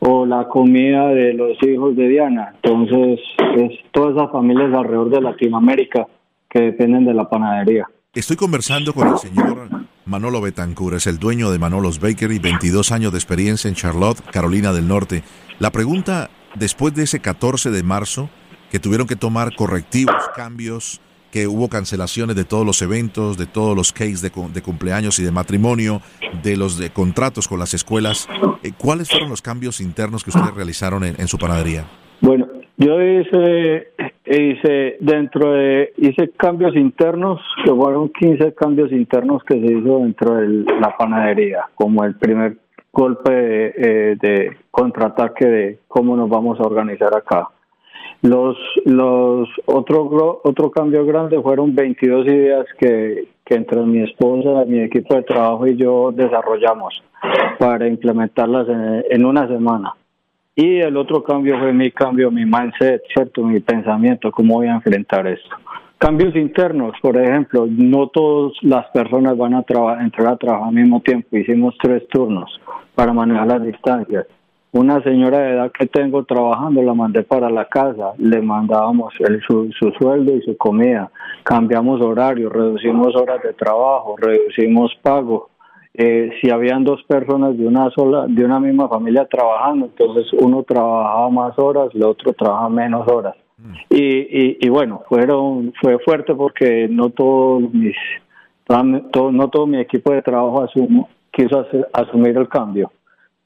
o la comida de los hijos de Diana. Entonces, es todas esas familias alrededor de Latinoamérica que dependen de la panadería. Estoy conversando con el señor Manolo Betancur, es el dueño de Manolos Bakery, 22 años de experiencia en Charlotte, Carolina del Norte. La pregunta, después de ese 14 de marzo, que tuvieron que tomar correctivos, cambios, que hubo cancelaciones de todos los eventos, de todos los cases de, cumpleaños y de matrimonio, de los de contratos con las escuelas. Eh, ¿Cuáles fueron los cambios internos que ustedes realizaron en, su panadería? Bueno, yo hice, hice dentro de, hice cambios internos, que fueron 15 cambios internos que se hizo dentro de la panadería, como el primer golpe de, eh, de contraataque de cómo nos vamos a organizar acá. Los, los otro, otro cambio grande fueron 22 ideas que, que entre mi esposa, mi equipo de trabajo y yo desarrollamos para implementarlas en, en una semana. Y el otro cambio fue mi cambio, mi mindset, ¿cierto? Mi pensamiento, cómo voy a enfrentar esto. Cambios internos, por ejemplo, no todas las personas van a entrar a trabajar al mismo tiempo. Hicimos tres turnos para manejar las distancias una señora de edad que tengo trabajando la mandé para la casa, le mandábamos el, su, sueldo y su comida, cambiamos horario, reducimos horas de trabajo, reducimos pago. Eh, si habían dos personas de una sola, de una misma familia trabajando, entonces uno trabajaba más horas, el otro trabaja menos horas. Mm. Y, y, bueno, fueron, fue fuerte porque no todos mis, no todo mi equipo de trabajo asumo, quiso asumir el cambio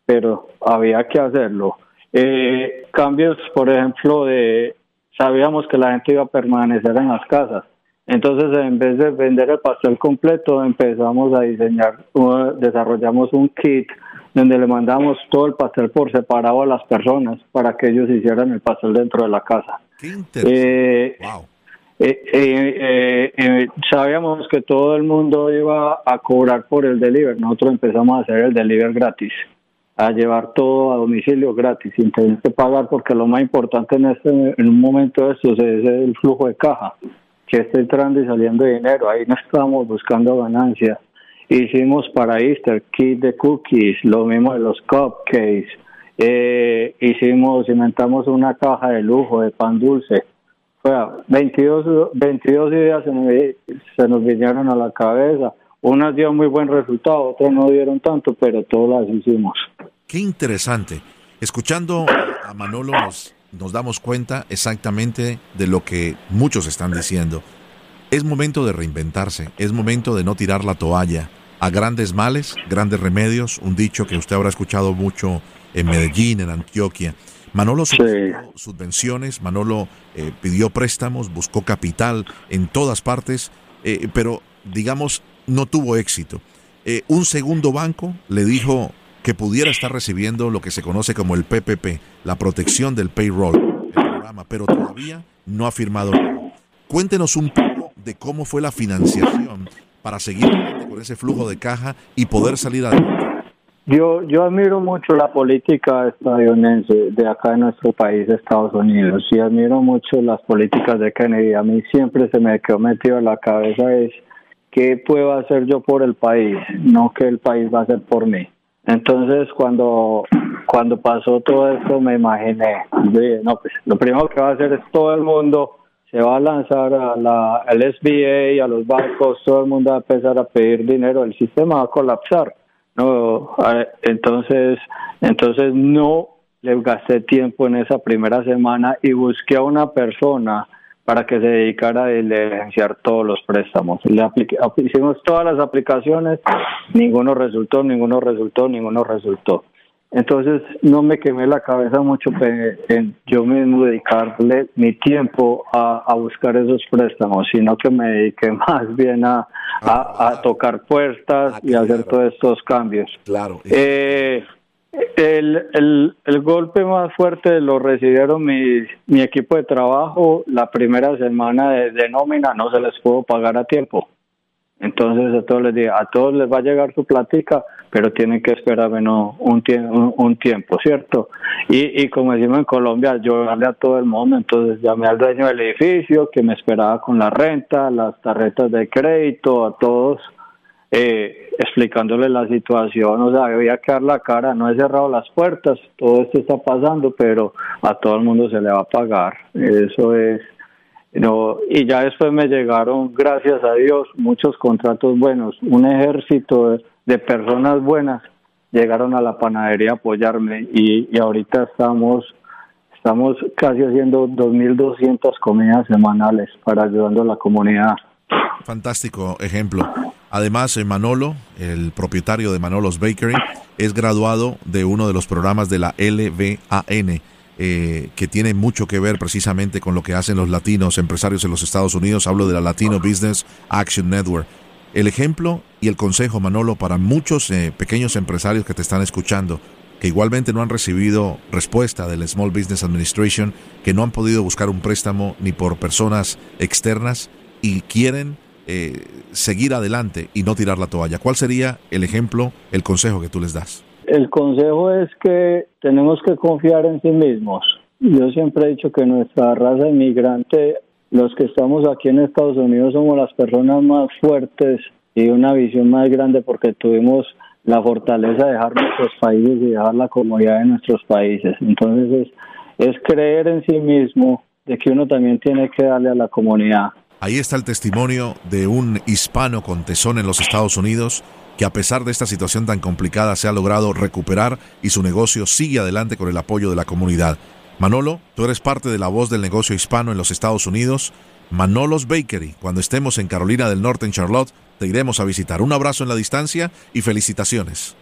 pero había que hacerlo. Eh, cambios, por ejemplo, de sabíamos que la gente iba a permanecer en las casas. Entonces, en vez de vender el pastel completo, empezamos a diseñar, desarrollamos un kit donde le mandamos todo el pastel por separado a las personas para que ellos hicieran el pastel dentro de la casa. Eh, eh, eh, sabíamos que todo el mundo iba a cobrar por el delivery. Nosotros empezamos a hacer el delivery gratis a llevar todo a domicilio gratis sin tener que pagar porque lo más importante en este en un momento de estos es el flujo de caja que esté entrando y saliendo dinero. Ahí no estamos buscando ganancias. Hicimos para Easter kit de cookies lo mismo de los cupcakes. Eh, hicimos inventamos una caja de lujo de pan dulce. O 22, 22 ideas se nos, se nos vinieron a la cabeza. Unas dio muy buen resultado, otras no dieron tanto, pero todas las hicimos. Qué interesante. Escuchando a Manolo nos, nos damos cuenta exactamente de lo que muchos están diciendo. Es momento de reinventarse, es momento de no tirar la toalla. A grandes males, grandes remedios, un dicho que usted habrá escuchado mucho en Medellín, en Antioquia. Manolo subvenciones, Manolo eh, pidió préstamos, buscó capital en todas partes, eh, pero digamos, no tuvo éxito. Eh, un segundo banco le dijo, que pudiera estar recibiendo lo que se conoce como el PPP, la protección del payroll, pero todavía no ha firmado. Cuéntenos un poco de cómo fue la financiación para seguir con ese flujo de caja y poder salir adelante. Yo, yo admiro mucho la política estadounidense de acá en nuestro país, Estados Unidos, y admiro mucho las políticas de Kennedy. A mí siempre se me quedó metido en la cabeza es qué puedo hacer yo por el país, no que el país va a hacer por mí. Entonces, cuando, cuando pasó todo esto, me imaginé, no, pues lo primero que va a hacer es todo el mundo se va a lanzar a la, al SBA, a los bancos, todo el mundo va a empezar a pedir dinero, el sistema va a colapsar. No, entonces, entonces no le gasté tiempo en esa primera semana y busqué a una persona para que se dedicara a diligenciar todos los préstamos. Le hicimos todas las aplicaciones, ninguno resultó, ninguno resultó, ninguno resultó. Entonces no me quemé la cabeza mucho en yo mismo dedicarle mi tiempo a, buscar esos préstamos, sino que me dediqué <laughs> más bien a, a, tocar puertas ah, y hacer todos estos cambios. Claro. Eh, el, el, el, golpe más fuerte lo recibieron mi, mi equipo de trabajo la primera semana de, nómina, no se les pudo pagar a tiempo. Entonces a todos les dije, a todos les va a llegar su platica, pero tienen que esperar menos un, un, tiempo, ¿cierto? Y, y como decimos en Colombia, yo darle a todo el mundo, entonces llamé al dueño del edificio que me esperaba con la renta, las tarjetas de crédito, a todos, eh, explicándole la situación, o sea, había que dar la cara, no he cerrado las puertas, todo esto está pasando, pero a todo el mundo se le va a pagar, eso es no, y ya después me llegaron, gracias a Dios, muchos contratos buenos. Un ejército de, personas buenas llegaron a la panadería a apoyarme y, y ahorita estamos estamos casi haciendo 2.200 comidas semanales para ayudando a la comunidad. Fantástico ejemplo. Además, eh, Manolo, el propietario de Manolo's Bakery, es graduado de uno de los programas de la LVAN eh, que tiene mucho que ver precisamente con lo que hacen los latinos empresarios en los Estados Unidos. Hablo de la Latino Business Action Network. El ejemplo y el consejo, Manolo, para muchos eh, pequeños empresarios que te están escuchando, que igualmente no han recibido respuesta del Small Business Administration, que no han podido buscar un préstamo ni por personas externas y quieren eh, seguir adelante y no tirar la toalla. ¿Cuál sería el ejemplo, el consejo que tú les das? el consejo es que tenemos que confiar en sí mismos. Yo siempre he dicho que nuestra raza inmigrante, los que estamos aquí en Estados Unidos, somos las personas más fuertes y una visión más grande porque tuvimos la fortaleza de dejar nuestros países y dejar la comodidad de nuestros países. Entonces es, es creer en sí mismo de que uno también tiene que darle a la comunidad. Ahí está el testimonio de un hispano con tesón en los Estados Unidos que a pesar de esta situación tan complicada se ha logrado recuperar y su negocio sigue adelante con el apoyo de la comunidad. Manolo, tú eres parte de la voz del negocio hispano en los Estados Unidos. Manolo's Bakery, cuando estemos en Carolina del Norte, en Charlotte, te iremos a visitar. Un abrazo en la distancia y felicitaciones.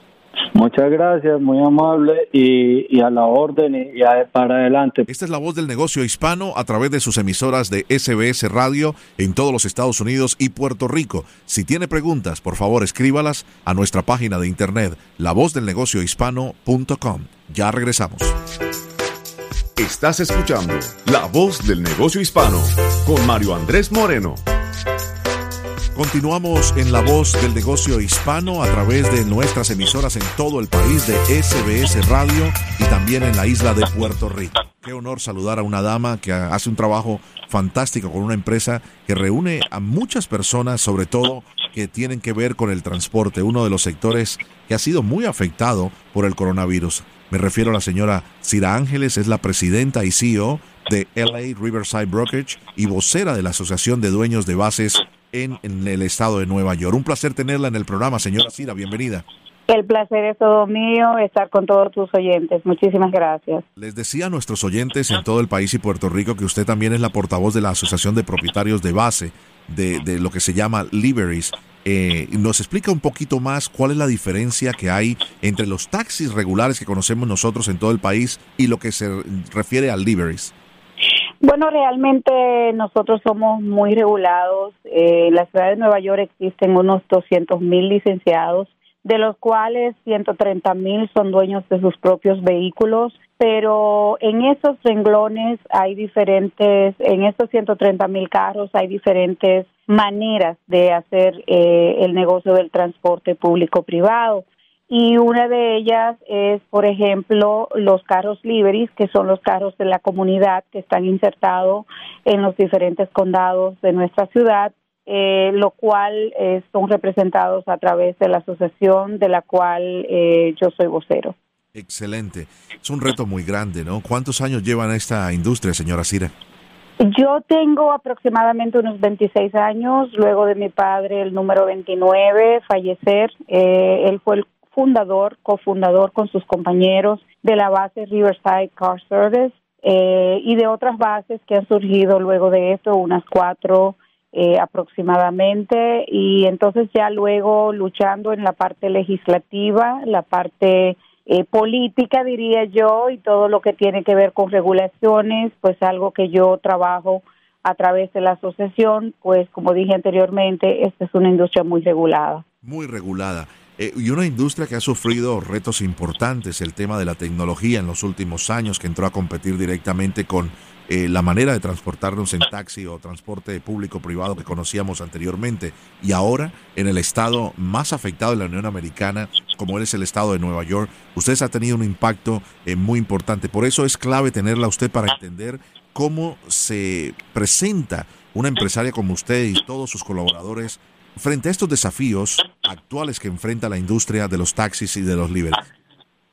Muchas gracias, muy amable y, a la orden y, para adelante. Esta es la voz del negocio hispano a través de sus emisoras de SBS Radio en todos los Estados Unidos y Puerto Rico. Si tiene preguntas, por favor escríbalas a nuestra página de internet lavozdelnegociohispano.com. Ya regresamos. Estás escuchando La Voz del Negocio Hispano con Mario Andrés Moreno. Continuamos en la voz del negocio hispano a través de nuestras emisoras en todo el país de SBS Radio y también en la isla de Puerto Rico. Qué honor saludar a una dama que hace un trabajo fantástico con una empresa que reúne a muchas personas, sobre todo que tienen que ver con el transporte, uno de los sectores que ha sido muy afectado por el coronavirus. Me refiero a la señora Cira Ángeles, es la presidenta y CEO de LA Riverside Brokerage y vocera de la Asociación de Dueños de Bases en, el estado de Nueva York. Un placer tenerla en el programa, señora Cira, bienvenida. El placer es todo mío estar con todos tus oyentes. Muchísimas gracias. Les decía a nuestros oyentes en todo el país y Puerto Rico que usted también es la portavoz de la Asociación de Propietarios de Base, de, de lo que se llama Liberties. Eh, ¿Nos explica un poquito más cuál es la diferencia que hay entre los taxis regulares que conocemos nosotros en todo el país y lo que se refiere a Liberties? Bueno, realmente nosotros somos muy regulados. Eh, en la ciudad de Nueva York existen unos 200 mil licenciados, de los cuales 130 mil son dueños de sus propios vehículos. Pero en esos renglones hay diferentes, en esos 130 mil carros hay diferentes maneras de hacer eh, el negocio del transporte público-privado y una de ellas es, por ejemplo, los carros libres, que son los carros de la comunidad que están insertados en los diferentes condados de nuestra ciudad, eh, lo cual eh, son representados a través de la asociación de la cual eh, yo soy vocero. Excelente. Es un reto muy grande, ¿no? ¿Cuántos años llevan esta industria, señora Cira? Yo tengo aproximadamente unos 26 años, luego de mi padre, el número 29, fallecer. él fue el fundador, cofundador con sus compañeros de la base Riverside Car Service eh, y de otras bases que han surgido luego de esto, unas cuatro eh, aproximadamente, y entonces ya luego luchando en la parte legislativa, la parte eh, política, diría yo, y todo lo que tiene que ver con regulaciones, pues algo que yo trabajo a través de la asociación, pues como dije anteriormente, esta es una industria muy regulada. Muy regulada. Eh, y una industria que ha sufrido retos importantes, el tema de la tecnología en los últimos años, que entró a competir directamente con eh, la manera de transportarnos en taxi o transporte público-privado que conocíamos anteriormente. Y ahora, en el estado más afectado de la Unión Americana, como es el estado de Nueva York, ustedes ha tenido un impacto eh, muy importante. Por eso es clave tenerla usted para entender cómo se presenta una empresaria como usted y todos sus colaboradores frente a estos desafíos actuales que enfrenta la industria de los taxis y de los líderes.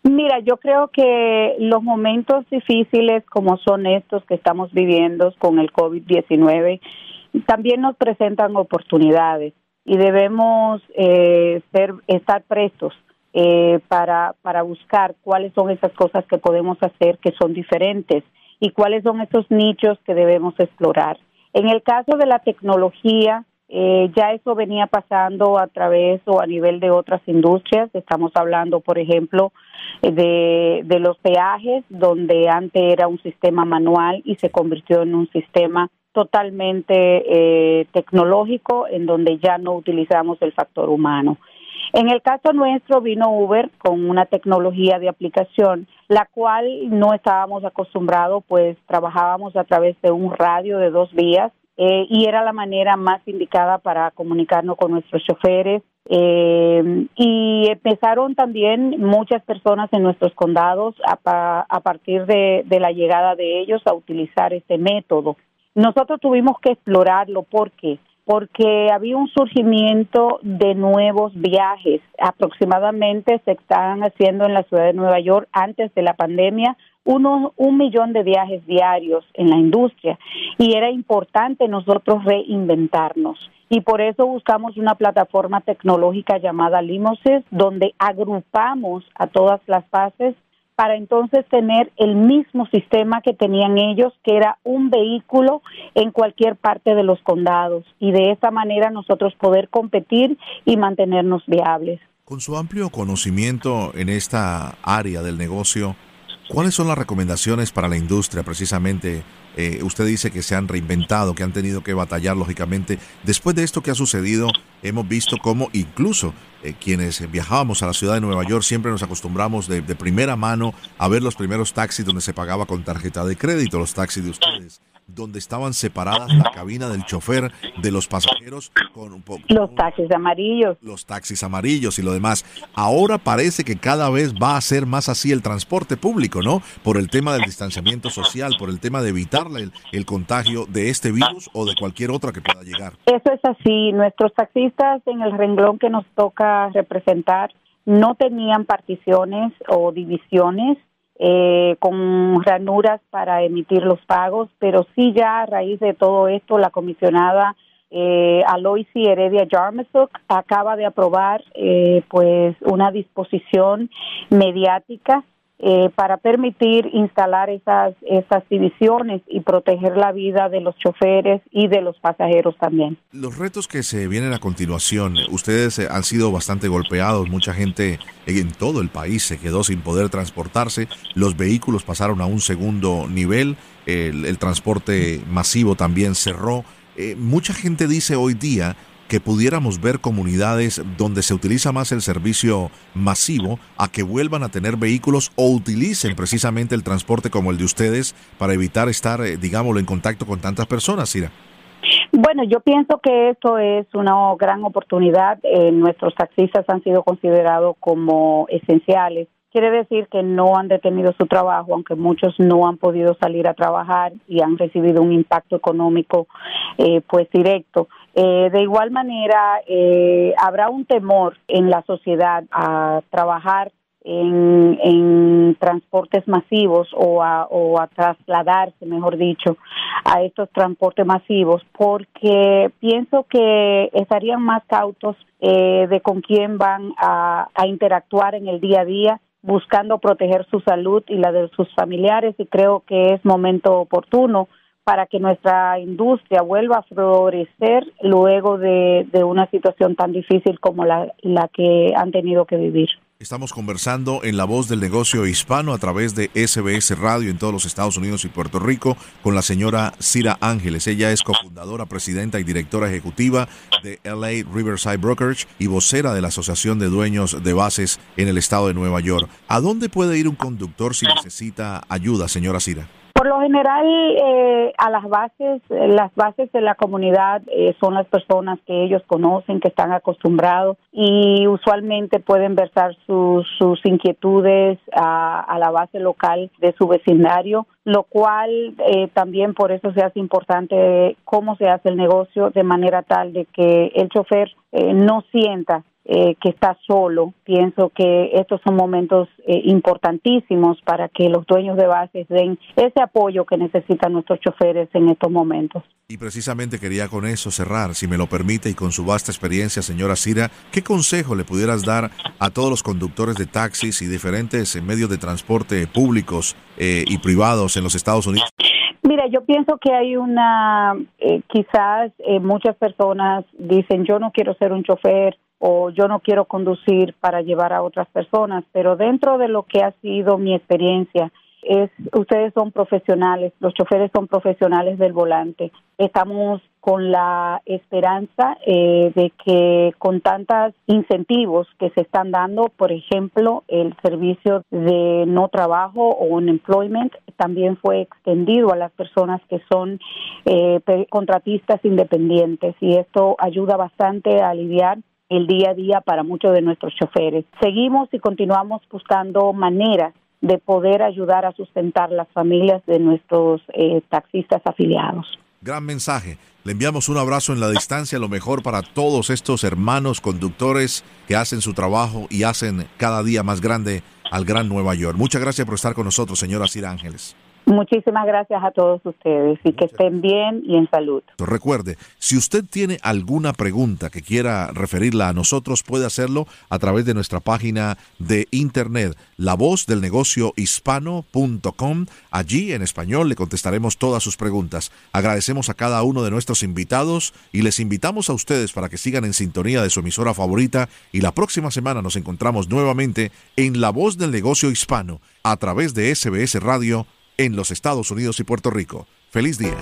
Mira, yo creo que los momentos difíciles como son estos que estamos viviendo con el COVID-19 también nos presentan oportunidades y debemos eh, ser, estar prestos eh, para, para buscar cuáles son esas cosas que podemos hacer que son diferentes y cuáles son esos nichos que debemos explorar. En el caso de la tecnología, eh, ya eso venía pasando a través o a nivel de otras industrias. Estamos hablando, por ejemplo, de, de los peajes, donde antes era un sistema manual y se convirtió en un sistema totalmente eh, tecnológico, en donde ya no utilizamos el factor humano. En el caso nuestro vino Uber con una tecnología de aplicación, la cual no estábamos acostumbrados, pues trabajábamos a través de un radio de dos vías eh, y era la manera más indicada para comunicarnos con nuestros choferes. Eh, y empezaron también muchas personas en nuestros condados a, a partir de, la llegada de ellos a utilizar este método. Nosotros tuvimos que explorarlo porque porque había un surgimiento de nuevos viajes. Aproximadamente se están haciendo en la ciudad de Nueva York antes de la pandemia uno, un millón de viajes diarios en la industria y era importante nosotros reinventarnos. Y por eso buscamos una plataforma tecnológica llamada Limoses, donde agrupamos a todas las fases para entonces tener el mismo sistema que tenían ellos, que era un vehículo en cualquier parte de los condados. Y de esa manera nosotros poder competir y mantenernos viables. Con su amplio conocimiento en esta área del negocio, ¿Cuáles son las recomendaciones para la industria precisamente? Eh, usted dice que se han reinventado, que han tenido que batallar lógicamente. Después de esto que ha sucedido, hemos visto cómo incluso eh, quienes viajábamos a la ciudad de Nueva York siempre nos acostumbramos de, de primera mano a ver los primeros taxis donde se pagaba con tarjeta de crédito, los taxis de ustedes donde estaban separadas la cabina del chofer de los pasajeros con un poco los taxis amarillos. los taxis amarillos y lo demás. Ahora parece que cada vez va a ser más así el transporte público no por el tema del distanciamiento social por el tema de evitar el, el contagio de este virus o de cualquier otra que pueda llegar. Eso es así. Nuestros taxistas en el renglón que nos toca representar no tenían particiones o divisiones eh, con ranuras para emitir los pagos, pero sí ya a raíz de todo esto la comisionada eh, Aloisi Heredia Jarmasuk acaba de aprobar eh, pues una disposición mediática eh, para permitir instalar esas, esas divisiones y proteger la vida de los choferes y de los pasajeros también. Los retos que se vienen a continuación, ustedes eh, han sido bastante golpeados, mucha gente en todo el país se quedó sin poder transportarse, los vehículos pasaron a un segundo nivel, el, transporte masivo también cerró. Eh, mucha gente dice hoy día que pudiéramos ver comunidades donde se utiliza más el servicio masivo a que vuelvan a tener vehículos o utilicen precisamente el transporte como el de ustedes para evitar estar, eh, digámoslo, en contacto con tantas personas, Sira? Bueno, yo pienso que esto es una gran oportunidad. Eh, nuestros taxistas han sido considerados como esenciales. Quiere decir que no han detenido su trabajo, aunque muchos no han podido salir a trabajar y han recibido un impacto económico eh, pues directo. Eh, de igual manera, eh, habrá un temor en la sociedad a trabajar en, en transportes masivos o a, o a trasladarse, mejor dicho, a estos transportes masivos, porque pienso que estarían más cautos eh, de con quién van a, a interactuar en el día a día buscando proteger su salud y la de sus familiares y creo que es momento oportuno para que nuestra industria vuelva a florecer luego de, una situación tan difícil como la, la que han tenido que vivir. Estamos conversando en La Voz del Negocio Hispano a través de SBS Radio en todos los Estados Unidos y Puerto Rico con la señora Cira Ángeles. Ella es cofundadora, presidenta y directora ejecutiva de LA Riverside Brokerage y vocera de la Asociación de Dueños de Bases en el estado de Nueva York. ¿A dónde puede ir un conductor si necesita ayuda, señora Cira? Por lo general, eh, a las bases, las bases de la comunidad eh, son las personas que ellos conocen, que están acostumbrados y usualmente pueden versar sus, sus inquietudes a, la base local de su vecindario, lo cual eh, también por eso se hace importante cómo se hace el negocio de manera tal de que el chofer no sienta eh, que está solo. Pienso que estos son momentos eh, importantísimos para que los dueños de bases den ese apoyo que necesitan nuestros choferes en estos momentos. Y precisamente quería con eso cerrar, si me lo permite, y con su vasta experiencia, señora Cira, ¿qué consejo le pudieras dar a todos los conductores de taxis y diferentes medios de transporte públicos eh, y privados en los Estados Unidos? Mira, yo pienso que hay una, quizás muchas personas dicen, yo no quiero ser un chofer, o yo no quiero conducir para llevar a otras personas, pero dentro de lo que ha sido mi experiencia, es ustedes son profesionales, los choferes son profesionales del volante. Estamos con la esperanza eh, de que con tantos incentivos que se están dando, por ejemplo, el servicio de no trabajo o unemployment también fue extendido a las personas que son eh, contratistas independientes y esto ayuda bastante a aliviar el día a día para muchos de nuestros choferes. Seguimos y continuamos buscando maneras de poder ayudar a sustentar las familias de nuestros eh, taxistas afiliados. Gran mensaje. Le enviamos un abrazo en la distancia, lo mejor para todos estos hermanos conductores que hacen su trabajo y hacen cada día más grande al Gran Nueva York. Muchas gracias por estar con nosotros, señora Sir Ángeles. Muchísimas gracias a todos ustedes y que estén bien y en salud. Recuerde, si usted tiene alguna pregunta que quiera referirla a nosotros, puede hacerlo a través de nuestra página de internet, la voz del negocio hispano.com. Allí en español le contestaremos todas sus preguntas. Agradecemos a cada uno de nuestros invitados y les invitamos a ustedes para que sigan en sintonía de su emisora favorita y la próxima semana nos encontramos nuevamente en La voz del negocio hispano a través de SBS Radio en los Estados Unidos y Puerto Rico. Feliz día.